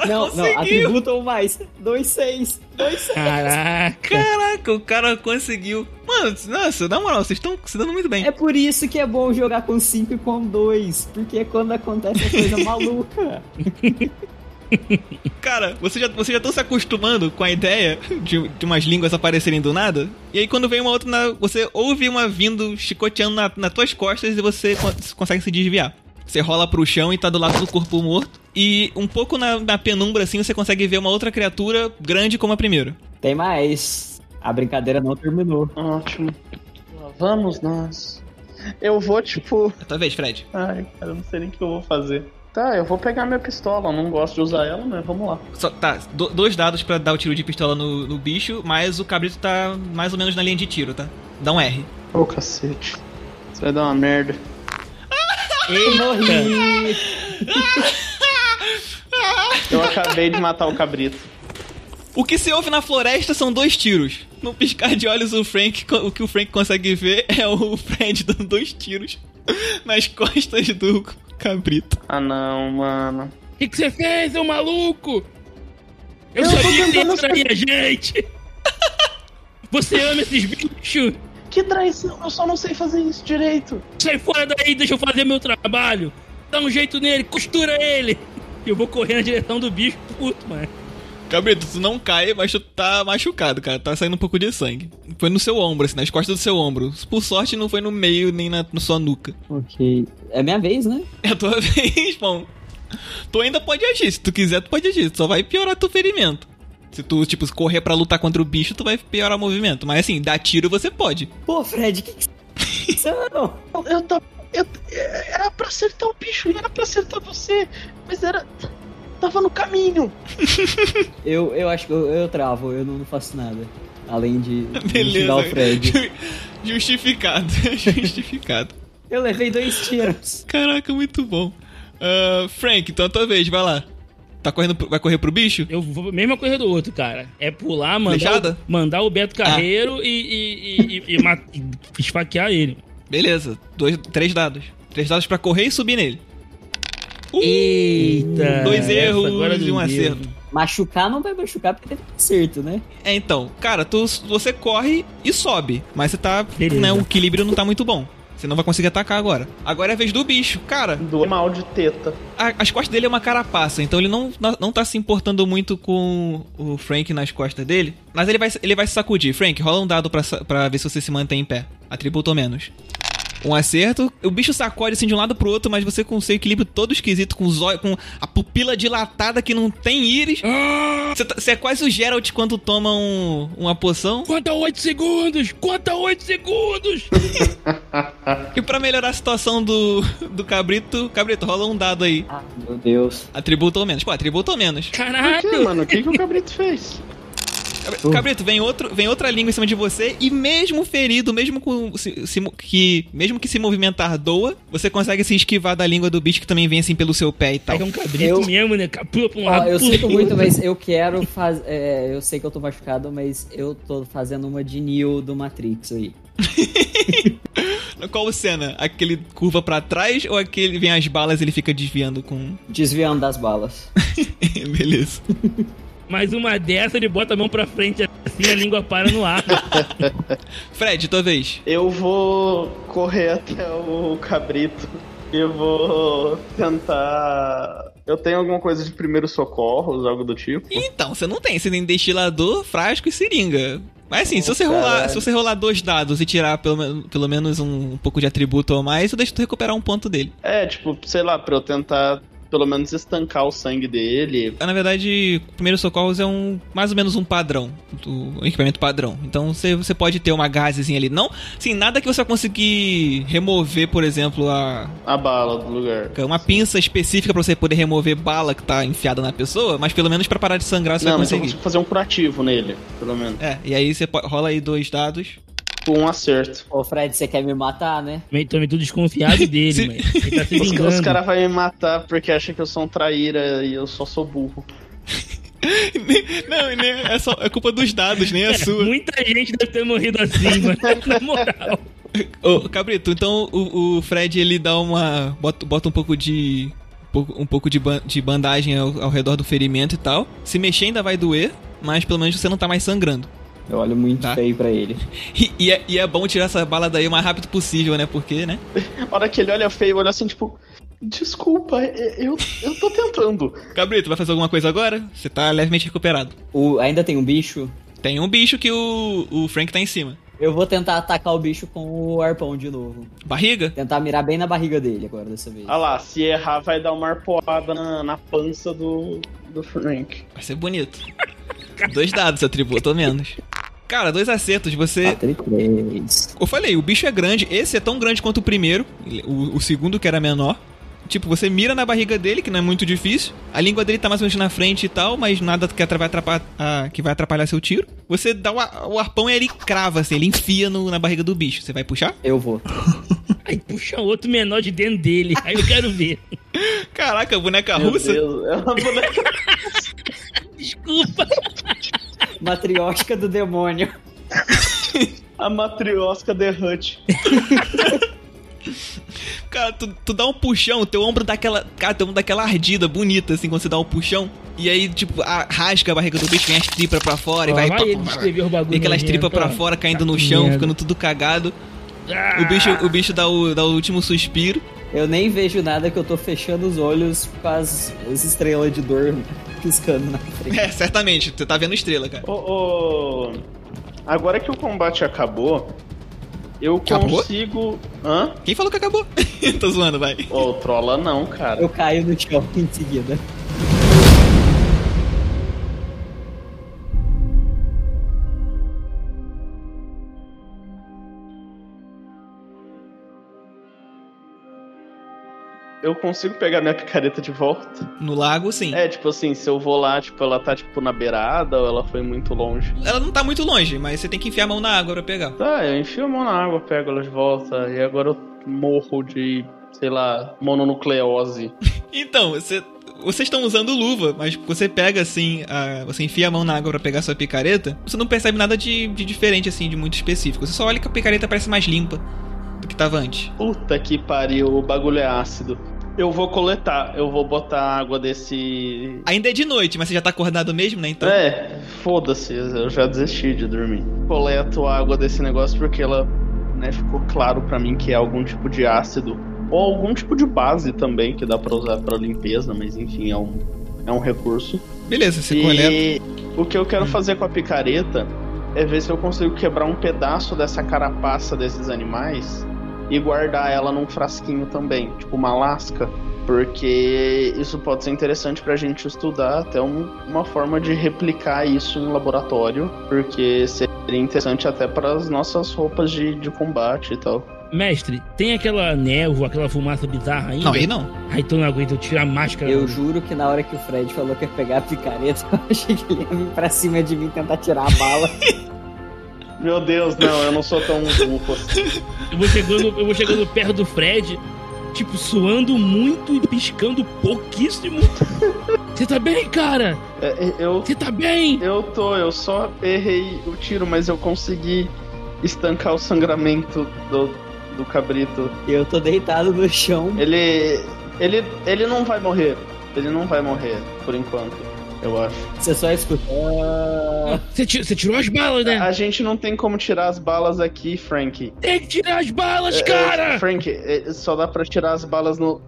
cara Não, não, conseguiu. atributo ou mais. 2-6. 2-6. caraca. Caraca, o cara conseguiu. Mano, nossa, na moral, vocês estão se dando muito bem. É por isso que é bom jogar com 5 e com 2. Porque é quando acontece a coisa maluca. Cara, vocês já estão se acostumando com a ideia de, de umas línguas aparecerem do nada. E aí quando vem uma outra, na- você ouve uma vindo chicoteando na, nas tuas costas e você con- consegue se desviar. Você rola pro chão e tá do lado do corpo morto. E um pouco na, na penumbra assim você consegue ver uma outra criatura grande como a primeira. Tem mais. A brincadeira não terminou. Ótimo. Vamos nós. Eu vou, tipo. É tua vez, Fred. Ai, cara, eu não sei nem o que eu vou fazer. Tá, eu vou pegar minha pistola. Eu não gosto de usar ela, mas vamos lá. Só, tá, do- dois dados pra dar o tiro de pistola no, no bicho, mas o cabrito tá mais ou menos na linha de tiro, tá? Dá um R. Ô, cacete. Isso vai dar uma merda. Eita. Morri! Eu acabei de matar o cabrito. O que se ouve na floresta são dois tiros. No piscar de olhos, o Frank, o que o Frank consegue ver é o Fred dando dois tiros nas costas do cabrito. Ah, não, mano. O que que você fez, seu maluco? Eu Eu sabia que você trair a gente. Você ama esses bichos? Que traição, eu só não sei fazer isso direito. Sai fora daí, deixa eu fazer meu trabalho. Dá um jeito nele, costura ele. Eu vou correr na direção do bicho, puto, mano. Cabrito, tu não cai, mas tu tá machucado, cara. Tá saindo um pouco de sangue. Foi no seu ombro, assim, nas costas do seu ombro. Por sorte, não foi no meio nem na, na sua nuca. ok. É minha vez, né? É a tua vez, bom. Tu ainda pode agir, se tu quiser, tu pode agir. Tu só vai piorar teu ferimento. Se tu, tipo, correr pra lutar contra o bicho, tu vai piorar o movimento. Mas assim, dar tiro você pode. Pô, Fred, que que não? Eu, tava. Eu- era pra acertar o bicho era pra acertar você. Mas era. Tava no caminho. Eu, eu acho que eu, eu travo, eu não faço nada. Além de xingar o Fred. Ju- Justificado. Justificado. Eu levei dois tiros. Caraca, muito bom. Ah, Frank, então é a tua vez, vai lá. Tá correndo, pro- vai correr pro bicho? Eu vou mesma coisa do outro, cara. É pular, mandar, o, mandar o Beto Carreiro e, e, e, e, e e esfaquear ele. Beleza, dois, três dados. Três dados pra correr e subir nele. Uh, Eita! Dois erros agora e um acerto. Machucar não vai machucar porque teve acerto, né? É, então, cara, tu, você corre e sobe, mas você tá, Beleza. né, o equilíbrio não tá muito bom. Você não vai conseguir atacar agora. Agora é a vez do bicho. Cara, Do mal de teta. a- as costas dele é uma carapaça, então ele não, não, não tá se importando muito com o Frank nas costas dele. Mas ele vai, ele vai se sacudir. Frank, rola um dado pra, pra ver se você se mantém em pé. Atributo ou menos. Um acerto. O bicho sacode assim de um lado pro outro, mas você com o seu equilíbrio todo esquisito, com os olhos, com a pupila dilatada que não tem íris. Ah! Você, tá- é quase o Geralt quando toma um- uma poção. Conta 8 segundos! Conta 8 segundos! E pra melhorar a situação do, do cabrito, cabrito, rola um dado aí. Ah, meu Deus. Atributo ou menos. Pô, atributo ou menos. Por Caralho! mano? O que, que o cabrito fez? Cabrito, vem, outro, vem outra língua em cima de você e mesmo ferido, mesmo com se, se- que mesmo que se movimentar doa, você consegue se esquivar da língua do bicho que também vem assim pelo seu pé e tal. É que é um cabrito Eu- mesmo, né? Pula pra um Ó, lado. eu sinto muito, mas eu quero fazer. eu sei que eu tô machucado, mas eu tô fazendo uma de Neo do Matrix aí. Qual cena? Aquele curva pra trás ou aquele vem as balas e ele fica desviando com. Desviando das balas. Beleza. Mais uma dessa, ele bota a mão pra frente assim, a língua para no ar. Fred, tua vez. Eu vou correr até o cabrito e vou tentar. Eu tenho alguma coisa de primeiros socorros, algo do tipo? Então, você não tem, você tem destilador, frasco e seringa. Mas assim, se, você rolar, se você rolar dois dados e tirar pelo, pelo menos um, pouco de atributo ou mais, eu deixo tu recuperar um ponto dele. É, tipo, sei lá, pra eu tentar pelo menos estancar o sangue dele. Na verdade, primeiros socorros é um mais ou menos um padrão, um equipamento padrão. Então você, você pode ter uma gazezinha ali. Não, sim, nada que você vai conseguir remover, por exemplo, a, A bala do lugar. uma pinça específica pra você poder remover bala que tá enfiada na pessoa, mas pelo menos pra parar de sangrar você Não, vai mas eu conseguir. consigo fazer um curativo nele, pelo menos. É, e aí você rola aí dois dados. Com um acerto. Ô, Fred, você quer me matar, né? Também tô muito desconfiado dele, Sim. ele tá se Os, os caras vão me matar porque acham que eu sou um traíra e eu só sou burro. Não, né? É, só, é culpa dos dados, nem a É, sua. muita gente deve ter morrido assim, mano. Na moral. Ô, Cabrito, então o, o Fred ele dá uma. Bota, bota um pouco de. Um pouco de, ban- de bandagem ao, ao redor do ferimento e tal. Se mexer ainda vai doer, mas pelo menos você não tá mais sangrando. Eu olho muito Tá. feio pra ele. E, e é, e é bom tirar essa bala daí o mais rápido possível, né? Porque, né? A hora que ele olha feio, olha assim, tipo, desculpa, eu, eu tô tentando. Cabrito, vai fazer alguma coisa agora? Você tá levemente recuperado. O, ainda tem um bicho. Tem um bicho que o, o Frank tá em cima. Eu vou tentar atacar o bicho com o arpão de novo. Barriga? Tentar mirar bem na barriga dele agora dessa vez. Ah lá, se errar, vai dar uma arpoada na, na pança do, do Frank. Vai ser bonito. Dois dados, seu atributo, ou menos. Cara, dois acertos. Você. 4 3. Eu falei, o bicho é grande. Esse é tão grande quanto o primeiro. O, o segundo, que era menor. Tipo, você mira na barriga dele, que não é muito difícil. A língua dele tá mais ou menos na frente e tal, mas nada que vai atrapalhar, ah, que vai atrapalhar seu tiro. Você dá o, o arpão e ele crava, assim, ele enfia no- na barriga do bicho. Você vai puxar? Eu vou. Aí puxa outro menor de dentro dele. Aí eu quero ver. Caraca, boneca Meu russa. Deus, é uma boneca. Desculpa. Matriótica do demônio. A matriosca The Hut. Cara, tu, tu dá um puxão, teu ombro dá aquela. Cara, teu ombro dá aquela ardida bonita, assim, quando você dá um puxão. E aí, tipo, a- rasga a barriga do bicho, vem as tripas pra fora e vai. vai ele o bagulho Vem aquelas tripas pra ó. fora caindo no chão, merda. ficando tudo cagado. Ah, O bicho, o bicho dá, o, dá o último suspiro. Eu nem vejo nada que eu tô fechando os olhos com as, as estrelas de dor piscando na frente. É, certamente, você tá vendo estrela, cara. Ô, ô, Agora que o combate acabou, eu Acabou? consigo. Hã? Quem falou que acabou? Tô zoando, vai. Ô, trola não, cara. Eu caio no chão em seguida. Eu consigo pegar minha picareta de volta. No lago, sim. É, tipo assim, se eu vou lá, tipo, ela tá tipo na beirada ou ela foi muito longe. Ela não tá muito longe, mas você tem que enfiar a mão na água pra pegar. Tá, eu enfio a mão na água, pego ela de volta e agora eu morro de, sei lá, mononucleose. Então, você. Vocês estão usando luva, mas você pega assim, a- você enfia a mão na água pra pegar sua picareta, você não percebe nada de, de diferente, assim, de muito específico. Você só olha que a picareta parece mais limpa do que tava antes. Puta que pariu, o bagulho é ácido. Eu vou coletar, eu vou botar água desse. Ainda é de noite, mas você já tá acordado mesmo, né? Então. É, foda-se, eu já desisti de dormir. Coleto a água desse negócio porque ela, né, ficou claro pra mim que é algum tipo de ácido. Ou algum tipo de base também que dá pra usar pra limpeza, mas enfim, é um, é um recurso. Beleza, você coleta. E o que eu quero fazer com a picareta é ver se eu consigo quebrar um pedaço dessa carapaça desses animais e guardar ela num frasquinho também, tipo uma lasca, porque isso pode ser interessante pra gente estudar até um- uma forma de replicar isso em laboratório, porque seria interessante até para as nossas roupas de, de combate e tal. Mestre, tem aquela névoa, aquela fumaça bizarra ainda? Não, aí não. Ai, então não aguento, eu tirar a máscara. Eu juro que na hora que o Fred falou que ia pegar a picareta, eu achei que ele ia vir pra cima de mim tentar tirar a bala. Meu Deus, não, eu não sou tão burro assim. Eu vou chegando, eu vou chegando perto do Fred, tipo, suando muito e piscando pouquíssimo. Você tá bem, cara? É, é, eu, Você tá bem? eu tô, eu só errei o tiro, mas eu consegui estancar o sangramento do, do cabrito. Eu tô deitado no chão. Ele. Ele. Ele não vai morrer. Ele não vai morrer, por enquanto, eu acho. Você só escuta. "Ah". Você ti- você tirou as balas, né? A gente não tem como tirar as balas aqui, Frank. Tem que tirar as balas, É, é, cara! Frank, é, só dá pra tirar as balas no,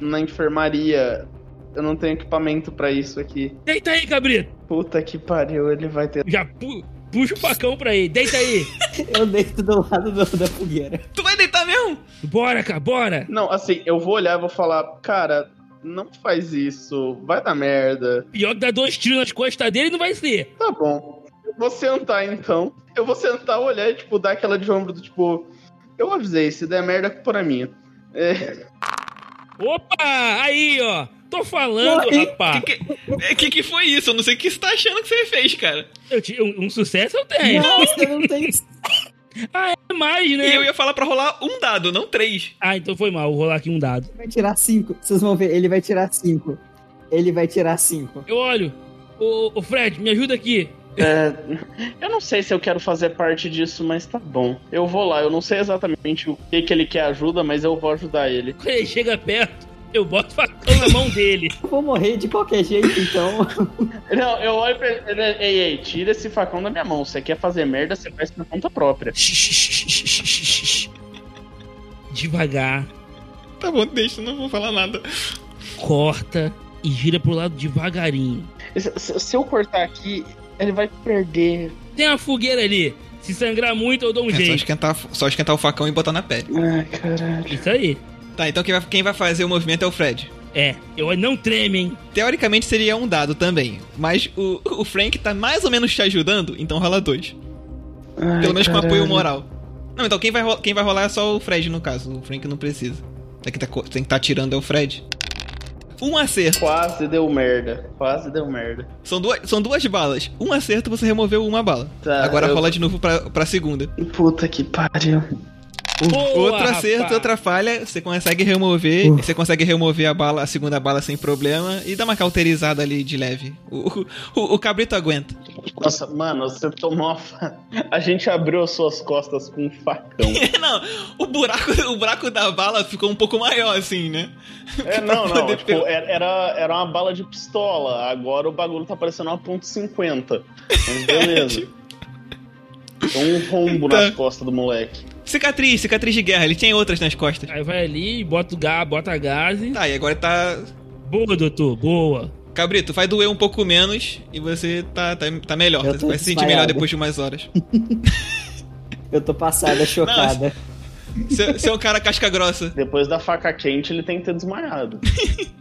na enfermaria. Eu não tenho equipamento pra isso aqui. Deita aí, cabrito! Puta que pariu, ele vai ter. Já pu- puxa o facão pra ele, deita aí! Eu deito do lado do- da fogueira. Tu vai deitar mesmo? Bora, cara, bora! Não, assim, eu vou olhar e vou falar, cara, não faz isso, vai dar merda. Pior que dar dois tiros nas costas dele não vai ser. Tá bom. Eu vou sentar então. Eu vou sentar, olhar e, tipo, dar aquela de ombro do tipo. Eu avisei, se der merda, culpa é minha. É, Opa! Aí, ó! Tô falando, Oi. rapaz! Que, que, que que foi isso? Eu não sei o que você tá achando que você fez, cara. Eu um, um sucesso eu tenho. Não, você não tem. É mais, E né? eu ia falar pra rolar um dado, não três. Ah, então foi mal. Vou rolar aqui um dado. Ele vai tirar cinco. Vocês vão ver, ele vai tirar cinco. Ele vai tirar cinco. Eu olho. Ô, ô, Fred, me ajuda aqui. é, eu não sei se eu quero fazer parte disso, mas tá bom. Eu vou lá, eu não sei exatamente o que, que ele quer ajuda, mas eu vou ajudar ele. Quando ele chega perto, eu boto o facão na mão dele. Eu vou morrer de qualquer jeito, então. Não, eu olho pra ele. Ei, ei, tira esse facão da minha mão. Você quer fazer merda, você faz por conta própria. Devagar, Tá bom, deixa, não vou falar nada. corta e gira pro lado devagarinho. Se, se- eu cortar aqui, ele vai perder. Tem uma fogueira ali. Se sangrar muito, eu dou um É só jeito. esquentar, só esquentar o facão e botar na pele. Ai, caralho. Isso aí. Tá, então quem vai, quem vai fazer o movimento é o Fred. É, eu não treme, hein? Teoricamente seria um dado também, mas o, o Frank tá mais ou menos te ajudando, então rola dois. Ai, Pelo menos com caralho. apoio moral. Não, então quem vai, ro- quem vai rolar é só o Fred no caso, o Frank não precisa. Tem que tá, tem que tá tirando é o Fred. Um acerto. Quase deu merda. Quase deu merda. São duas, são duas balas. Um acerto, você removeu uma bala. Tá, Agora eu- rola de novo pra, pra segunda. Puta que pariu. Boa, Outro acerto, rapaz. outra falha, você consegue remover, você consegue remover a bala, a segunda bala sem problema e dá uma cauterizada ali de leve. O, o, o cabrito aguenta. Nossa, mano, você tomou uma. fa- A gente abriu as suas costas com um facão. Não, o buraco, o buraco da bala ficou um pouco maior assim, né? É, não, não. poder Tipo, era, era era uma bala de pistola. Agora o bagulho tá parecendo uma ponto .50. Mas beleza. Tem um rombo Tá. nas costas do moleque. Cicatriz, cicatriz de guerra, ele tinha outras nas costas. Aí vai ali, bota o gás, bota gás e... Tá, e agora tá. Boa, doutor, boa. Cabrito, vai doer um pouco menos e você tá, tá, tá melhor. Você vai se sentir melhor depois de umas horas. Eu tô passada, chocada. Você é um cara casca grossa. Depois da faca quente, ele tem que ter desmaiado.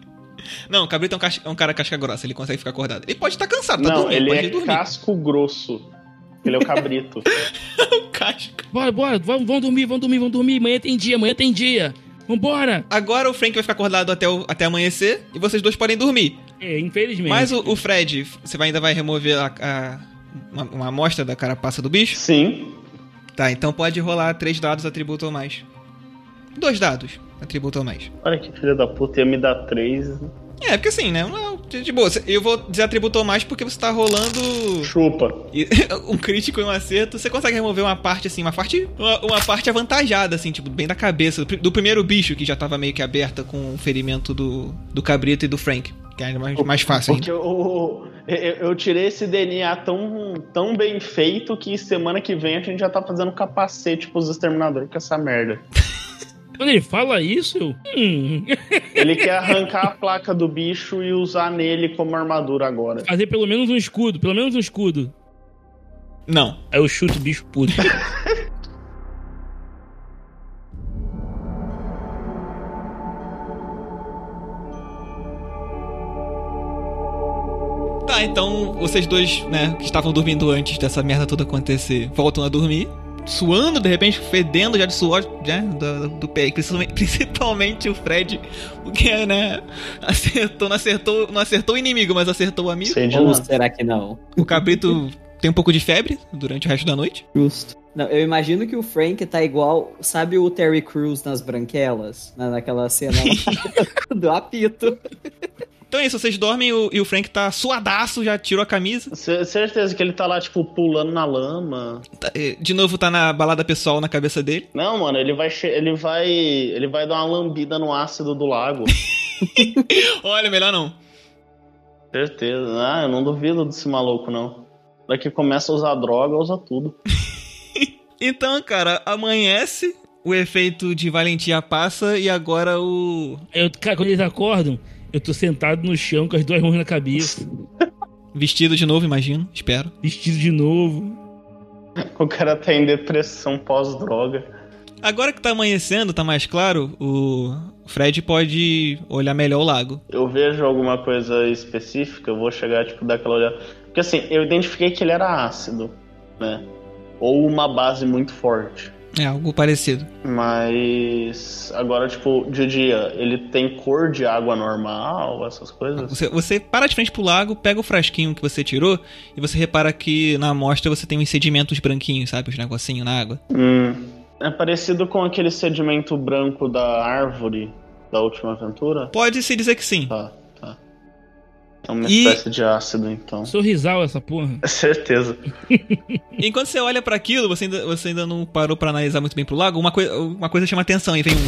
Não, o Cabrito é um, é um cara casca grossa, ele consegue ficar acordado. Ele pode estar cansado, tá não, dormindo, ele pode é dormir. casco grosso. Ele é o cabrito. Casca. Bora, bora, vamos, vamos dormir, vamos dormir, vamos dormir. Amanhã tem dia, amanhã tem dia. Vambora. Agora o Frank vai ficar acordado até, o- até amanhecer e vocês dois podem dormir. É, infelizmente. Mas o, o Fred, você vai- ainda vai remover a, a- uma, uma amostra da carapaça do bicho? Sim. Tá, então pode rolar três dados atributo ou mais. Dois dados, atributo ou mais. Olha que filha da puta, ia me dar três. É, porque assim, né? De, de boa. Eu vou dizer atributo ou mais porque você tá rolando Chupa. um crítico e um acerto. Você consegue remover uma parte, assim, uma parte, uma, uma parte avantajada, assim, tipo, bem da cabeça. Do, pri- do primeiro bicho que já tava meio que aberta com o ferimento do, do cabrito e do Frank. Que é mais, mais fácil. Porque eu, eu, eu tirei esse DNA tão, tão bem feito que semana que vem a gente já tá fazendo capacete pros exterminadores com essa merda. Quando ele fala isso, eu... Hum, Ele quer arrancar a placa do bicho e usar nele como armadura agora. fazer pelo menos um escudo, pelo menos um escudo. Não. Aí eu chuto o bicho puto. Tá, então vocês dois, né, que estavam dormindo antes dessa merda toda acontecer, voltam a dormir. Suando, de repente fedendo já de suor, né? Do, do pé. Principalmente, principalmente o Fred, porque, né? Acertou, não acertou, não acertou o inimigo, mas acertou o amigo. Sei de Ou nada. será que não? O cabrito tem um pouco de febre durante o resto da noite. Justo. Não, eu imagino que o Frank tá igual, sabe o Terry Crews nas branquelas? Na, naquela cena lá do apito. Então é isso, vocês dormem e o, e o Frank tá suadaço, já tirou a camisa. C- certeza que ele tá lá, tipo, pulando na lama. Tá, eh, de novo tá na balada pessoal na cabeça dele. Não, mano, ele vai, ele vai, ele vai dar uma lambida no ácido do lago. Olha, melhor não. Certeza. Ah, eu não duvido desse maluco, não. Daqui começa a usar droga, usa tudo. Então, cara, amanhece, o efeito de valentia passa e agora o. Eu, cara, quando eles acordam, eu tô sentado no chão com as duas mãos na cabeça, Vestido de novo, imagino, espero. vestido de novo. O cara tá em depressão pós-droga. Agora que tá amanhecendo, tá mais claro, o Fred pode olhar melhor o lago. Eu vejo alguma coisa específica, eu vou chegar, tipo, daquela olhada. Porque assim, eu identifiquei que ele era ácido, né? Ou uma base muito forte. É, algo parecido. Mas agora, tipo, de dia, ele tem cor de água normal, essas coisas? Você, você para de frente pro lago, pega o frasquinho que você tirou e você repara que na amostra você tem uns sedimentos branquinhos, sabe? Os negocinhos na água. Hum. É parecido com aquele sedimento branco da árvore da última aventura? Pode se dizer que sim. Tá. É uma E- espécie de ácido, então. Sorrisal essa porra. Certeza. Enquanto você olha pra aquilo, você ainda, você ainda não parou pra analisar muito bem pro lago, uma, coi uma coisa chama atenção e vem um.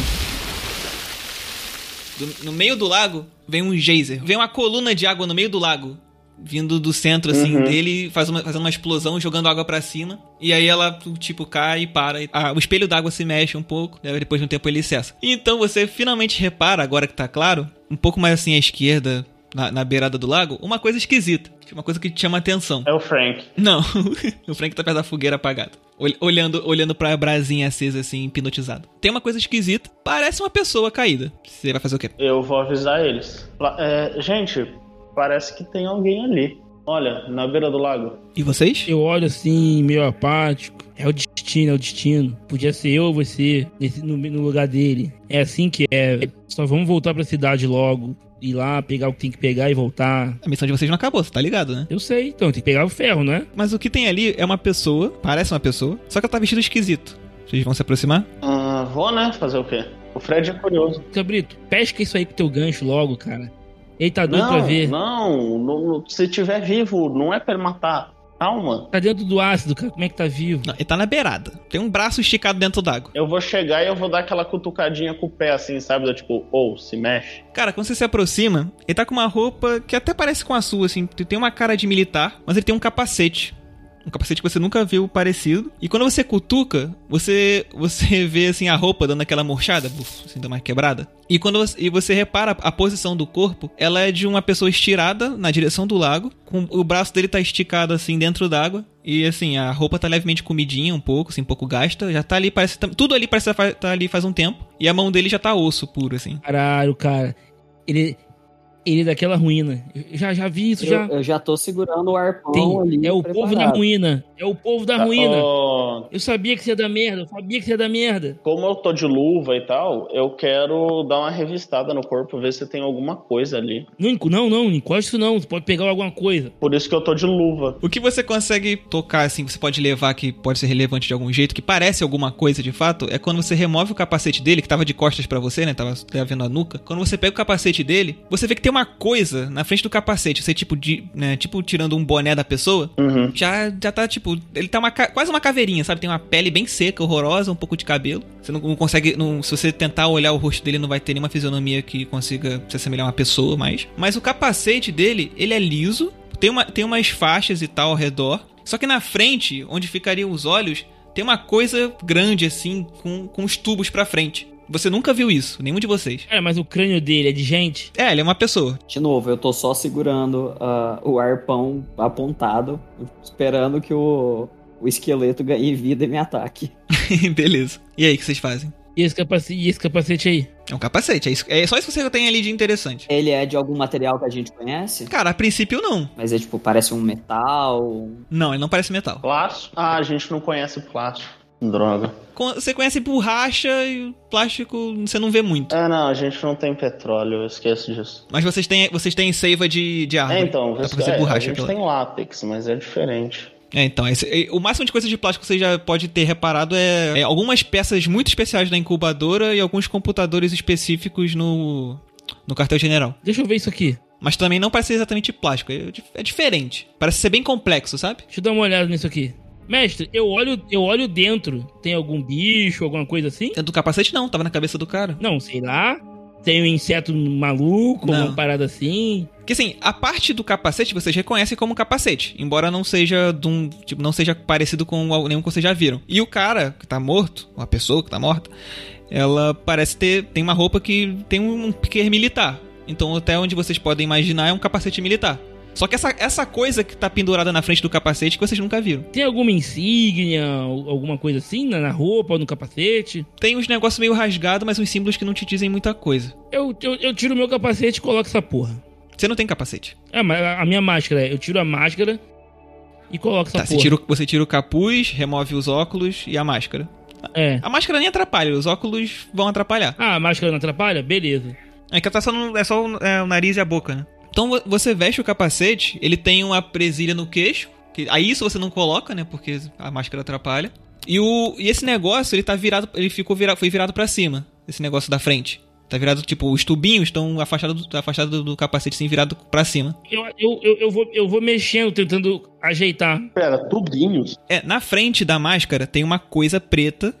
Do- no meio do lago vem um geyser. Vem uma coluna de água no meio do lago. Vindo do centro, assim, Uhum. dele, faz uma, fazendo uma explosão, jogando água pra cima. E aí ela, tipo, cai e para. Ah, o espelho d'água se mexe um pouco, daí depois de um tempo ele cessa. Então você finalmente repara, agora que tá claro, um pouco mais assim à esquerda, na, na beirada do lago, uma coisa esquisita. Uma coisa que te chama atenção. É o Frank. Não, o Frank tá perto da fogueira apagada. Ol- Olhando, olhando pra brasinha acesa, assim, hipnotizado. Tem uma coisa esquisita. Parece uma pessoa caída. Você vai fazer o quê? Eu vou avisar eles. É, gente, parece que tem alguém ali. Olha, na beira do lago. E vocês? Eu olho assim, meio apático. É o destino, é o destino. Podia ser eu ou você nesse, no, no lugar dele. É assim que é. Só vamos voltar pra cidade logo. Ir lá, pegar o que tem que pegar e voltar. A missão de vocês não acabou, você tá ligado, né? Eu sei, então tem que pegar o ferro, né? Mas o que tem ali é uma pessoa, parece uma pessoa, só que ela tá vestida esquisito. Vocês vão se aproximar? Ah, vou, né? Fazer o quê? O Fred é curioso. Cabrito, pesca isso aí com teu gancho logo, cara. Ele tá doido pra Não, ver. não, não, se tiver vivo, não é pra ele matar. Calma. Tá dentro do ácido, cara. Como é que tá vivo? Não, ele tá na beirada. Tem um braço esticado dentro d'água. Eu vou chegar e eu vou dar aquela cutucadinha com o pé, assim, sabe? Do tipo, ou, se mexe. Cara, quando você se aproxima, ele tá com uma roupa que até parece com a sua, assim. Tem uma cara de militar, mas ele tem um capacete. Um capacete que você nunca viu parecido. E quando você cutuca, você você vê assim a roupa dando aquela murchada, buf, assim, dando uma quebrada. E quando você, e você repara a posição do corpo, ela é de uma pessoa estirada na direção do lago, com o braço dele tá esticado assim dentro d'água. E assim, a roupa tá levemente comidinha um pouco, assim, um pouco gasta. Já tá ali, parece. Tudo ali parece estar tá ali faz um tempo. E a mão dele já tá osso puro, assim. Caralho, cara. Ele. Ele é daquela ruína. Eu já, já vi isso, já. Eu, eu já tô segurando o arpão Tem. ali. É o povo da preparado. ruína. É o povo da ruína. Ó, Eu sabia que você ia dar merda. Eu sabia que você ia dar merda. como eu tô de luva e tal, eu quero dar uma revistada no corpo, ver se tem alguma coisa ali. Não, não, não, encosta isso não. Você pode pegar alguma coisa. Por isso que eu tô de luva. O que você consegue tocar, assim, você pode levar que pode ser relevante de algum jeito, que parece alguma coisa de fato, é quando você remove o capacete dele, que tava de costas pra você, né? Tava tava vendo a nuca. Quando você pega o capacete dele, você vê que tem uma coisa na frente do capacete. Você, tipo, de, né, tipo tirando um boné da pessoa, Uhum. já, já tá, tipo, ele tá uma, quase uma caveirinha, sabe? Tem uma pele bem seca, horrorosa, um pouco de cabelo. Você não, não consegue, não- se você tentar olhar o rosto dele, não vai ter nenhuma fisionomia que consiga se assemelhar a uma pessoa mais. Mas o capacete dele, ele é liso, tem, uma, tem umas faixas e tal ao redor. Só que na frente, onde ficariam os olhos, tem uma coisa grande assim, com, com os tubos pra frente. Você nunca viu isso, nenhum de vocês. Cara, mas o crânio dele é de gente. É, ele é uma pessoa. De novo, eu tô só segurando ah, o arpão apontado, esperando que o, o esqueleto ganhe vida e me ataque. Beleza. E aí, o que vocês fazem? E esse capacete, e esse capacete aí? É um capacete, é, isso, é só isso que você tem ali de interessante. Ele é de algum material que a gente conhece? Cara, a princípio não. Mas é tipo, parece um metal. Não, ele não parece metal. Plástico? Ah, a gente não conhece plástico. Droga. Você conhece borracha e plástico você não vê muito. É, não, a gente não tem petróleo, eu esqueço disso. Mas vocês têm, vocês têm seiva de, de árvore. É, então, Dá você- pra fazer é, borracha a gente pela- tem látex, mas é diferente. É, então, esse- o máximo de coisas de plástico que você já pode ter reparado é, é algumas peças muito especiais da incubadora e alguns computadores específicos no, no quartel-general. Deixa eu ver isso aqui. Mas também não parece ser exatamente plástico, é, é diferente. Parece ser bem complexo, sabe? Deixa eu dar uma olhada nisso aqui. Mestre, eu olho, eu olho dentro. Tem algum bicho, alguma coisa assim? Dentro do capacete não, tava na cabeça do cara. Não, sei lá. Tem um inseto maluco, Não. uma parada assim. Porque assim, a parte do capacete vocês reconhecem como capacete, embora não seja de um, tipo, não seja parecido com nenhum que vocês já viram. E o cara que tá morto, uma pessoa que tá morta, ela parece ter tem uma roupa que tem um piquer militar. Então até onde vocês podem imaginar é um capacete militar. Só que essa, essa coisa que tá pendurada na frente do capacete que vocês nunca viram. Tem alguma insígnia, al- alguma coisa assim na, roupa, no capacete? Tem uns negócios meio rasgados, mas uns símbolos que não te dizem muita coisa. Eu, eu, eu tiro meu capacete e coloco essa porra. Você não tem capacete. É, mas a minha máscara, eu tiro a máscara e coloco essa Tá, você porra. tira, o- você tira o capuz, remove os óculos e a máscara. É. A máscara nem atrapalha, os óculos vão atrapalhar. Ah, a máscara não atrapalha? Beleza. É que tá só no- é só o, é, o nariz e a boca, né? Então vo- você veste o capacete, ele tem uma presilha no queixo, que, aí isso você não coloca, né? Porque a máscara atrapalha. E, o, e esse negócio, ele tá virado, ele ficou virado, foi virado pra cima, esse negócio da frente. Tá virado, tipo, os tubinhos estão afastados do, afastado do, do capacete, assim, virado pra cima. Eu, eu, eu, eu, vou, eu vou mexendo, tentando ajeitar. Pera, tubinhos? É, na frente da máscara tem uma coisa preta,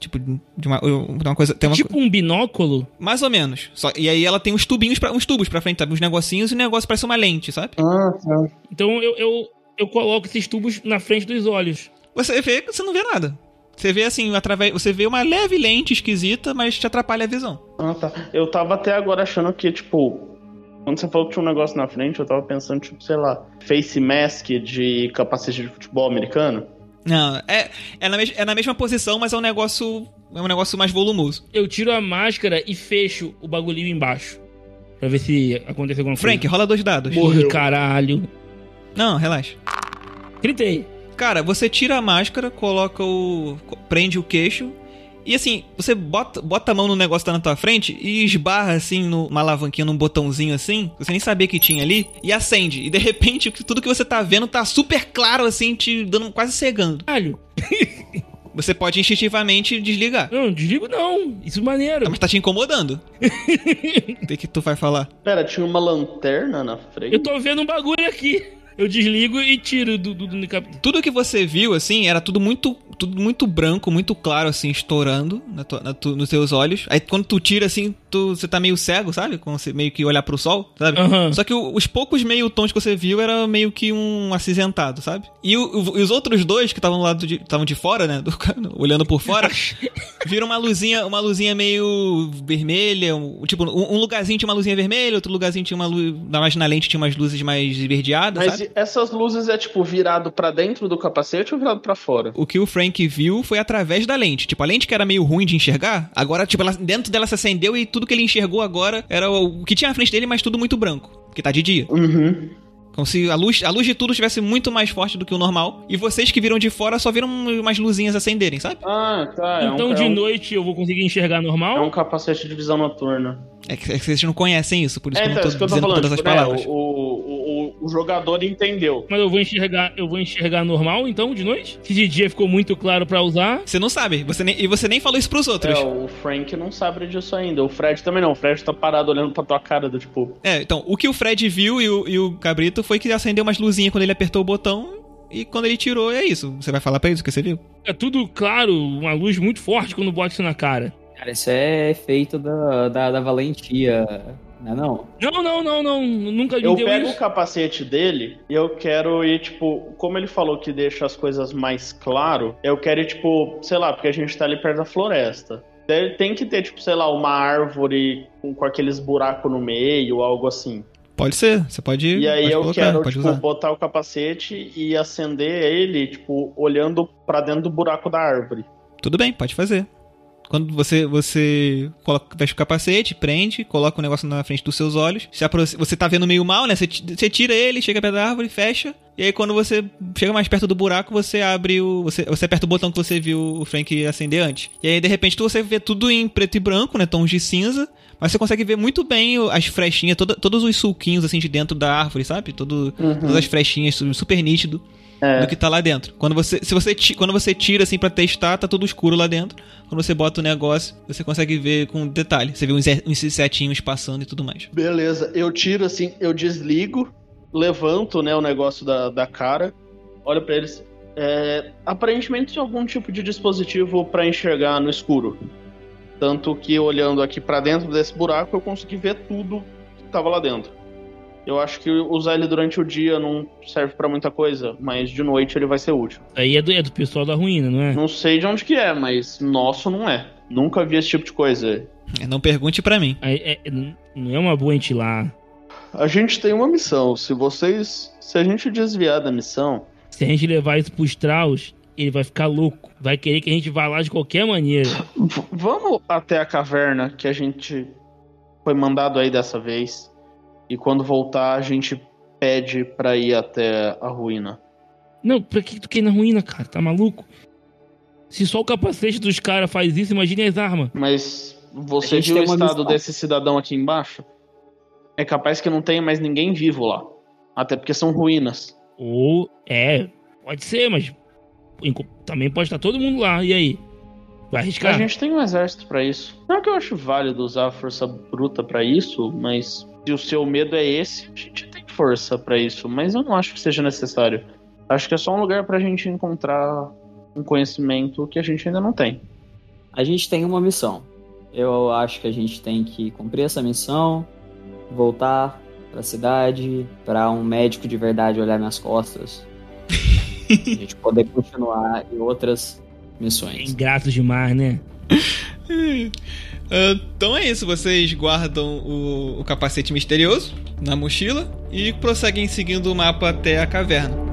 tipo, de uma, de uma coisa... Tem uma, tipo um binóculo. Mais ou menos. Só, e aí ela tem uns tubinhos, pra, uns tubos pra frente, sabe? Uns negocinhos e o negócio parece uma lente, sabe? Ah, tá. Então eu, eu, eu coloco esses tubos na frente dos olhos. Você vê, você não vê nada. Você vê assim, através, você vê uma leve lente esquisita, mas te atrapalha a visão. Ah, tá. Eu tava até agora achando que, tipo, quando você falou que tinha um negócio na frente, eu tava pensando, tipo, sei lá, face mask de capacete de futebol americano. Não, é, é, na, é na mesma posição, mas é um negócio. É um negócio mais volumoso. Eu tiro a máscara e fecho o bagulhinho embaixo. Pra ver se acontece alguma Frank, coisa. rola dois dados. Morri, caralho. Não, relaxa. Gritei. Cara, você tira a máscara, coloca o. prende o queixo. E assim, você bota, bota a mão no negócio que tá na tua frente e esbarra assim numa alavanquinha, num botãozinho assim, que você nem sabia que tinha ali, e acende. E de repente, tudo que você tá vendo tá super claro assim, te dando quase cegando. Caralho. Você pode instintivamente desligar. Não, desligo não. Isso é maneiro. Mas tá te incomodando. O que, que tu vai falar? Pera, tinha uma lanterna na frente? Eu tô vendo um bagulho aqui. Eu desligo e tiro do, do, do cap- Tudo que você viu, assim, era tudo muito, tudo muito branco, muito claro, assim, estourando na tua- na tu- nos teus olhos. Aí quando tu tira, assim, tu, você tá meio cego, sabe? Quando você meio que olhar pro sol, sabe? Aham. Só que o- os poucos meio tons que você viu era meio que um acinzentado, sabe? E, o- o- e os outros dois que estavam do lado de, estavam de fora, né? do- olhando por fora, viram uma luzinha, uma luzinha meio vermelha, um- tipo, um, um lugarzinho tinha uma luzinha vermelha, outro lugarzinho tinha uma luz, mais na lente tinha umas luzes mais esverdeadas, Mas sabe? essas luzes é, tipo, virado pra dentro do capacete ou virado pra fora? O que o Frank viu foi através da lente. Tipo, a lente que era meio ruim de enxergar, agora, tipo, ela, dentro dela se acendeu e tudo que ele enxergou agora era o, o que tinha à frente dele, mas tudo muito branco. Porque tá de dia. Uhum. Como se a luz, a luz de tudo estivesse muito mais forte do que o normal. E vocês que viram de fora só viram umas luzinhas acenderem, sabe? Ah, tá. É Então um, de é um, noite eu vou conseguir enxergar é normal? um capacete de visão noturna. É que, é que vocês não conhecem isso, por isso É, que eu então, não isso tô que eu tô dizendo falando. todas as tipo, né, palavras. o, o, o, o jogador entendeu. Mas eu vou enxergar, eu vou enxergar normal então de noite? Se de dia ficou muito claro pra usar. Você não sabe, você nem, e você nem falou isso pros outros. É, o Frank não sabe disso ainda. O Fred também não. O Fred tá parado olhando pra tua cara do tipo. É, então, o que o Fred viu e o, e o Cabrito foi que acendeu umas luzinhas quando ele apertou o botão. E quando ele tirou, é isso. Você vai falar pra eles o que você viu? É tudo claro, uma luz muito forte quando bota isso na cara. Cara, isso é efeito da, da, da valentia, não é não? Não, não, não, não. Nunca me Eu deu pego isso. o capacete dele e eu quero ir, tipo, como ele falou que deixa as coisas mais claro, eu quero ir, tipo, sei lá, porque a gente tá ali perto da floresta. Tem que ter, tipo, sei lá, uma árvore com, com aqueles buracos no meio, algo assim. Pode ser, você pode. E aí eu colocar, quero, pode tipo, usar. botar o capacete e acender ele, tipo, olhando pra dentro do buraco da árvore. Tudo bem, pode fazer. Quando você, você coloca, veste o capacete, prende, coloca o negócio na frente dos seus olhos. Se apro- você tá vendo meio mal, né? Você, você tira ele, chega perto da árvore, fecha. E aí quando você chega mais perto do buraco, você abre o. Você, você aperta o botão que você viu o Frank acender antes. E aí, de repente, tu- você vê tudo em preto e branco, né? Tons de cinza. Mas você consegue ver muito bem as frechinhas, toda- todos os sulquinhos assim de dentro da árvore, sabe? Todo, Todas as frechinhas, tudo super nítido É. do que tá lá dentro. Quando você, se você, quando você tira assim pra testar, tá tudo escuro lá dentro. Quando você bota o negócio, você consegue ver com detalhe. Você vê uns, uns setinhos passando e tudo mais. Beleza, eu tiro assim, eu desligo, levanto, né, o negócio da, da cara, olho pra eles. É, aparentemente algum tipo de dispositivo pra enxergar no escuro. Tanto que olhando aqui pra dentro desse buraco eu consegui ver tudo que tava lá dentro. Eu acho que usar ele durante o dia não serve pra muita coisa, mas de noite ele vai ser útil. Aí é do, é do pessoal da ruína, não é? Não sei de onde que é, mas nosso não é. Nunca vi esse tipo de coisa. É, Não pergunte pra mim. É- é- não é uma boa a gente lá. A gente tem uma missão. Se vocês. Se a gente desviar da missão, Se a gente levar isso pros Strauss, ele vai ficar louco. Vai querer que a gente vá lá de qualquer maneira. v- vamos até a caverna que a gente foi mandado aí dessa vez. E quando voltar, a gente pede pra ir até a ruína. Não, pra que tu quer ir na ruína, cara? Tá maluco? Se só o capacete dos caras faz isso, imagine as armas. Mas você viu o estado missão. desse cidadão aqui embaixo? É capaz que não tenha mais ninguém vivo lá. Até porque são ruínas. Ou, é, pode ser, mas também pode estar todo mundo lá. E aí? Vai arriscar? A gente tem um exército pra isso. Não é que eu acho válido usar a força bruta pra isso, mas se o seu medo é esse, a gente tem força pra isso. Mas eu não acho que seja necessário. Acho que é só um lugar pra gente encontrar um conhecimento que a gente ainda não tem. A gente tem uma missão. Eu acho que a gente tem que cumprir essa missão, voltar pra cidade, pra um médico de verdade olhar minhas costas. a gente poder continuar em outras É missões. ingrato demais, né? Então é isso, vocês guardam o, o capacete misterioso na mochila e prosseguem seguindo o mapa até a caverna.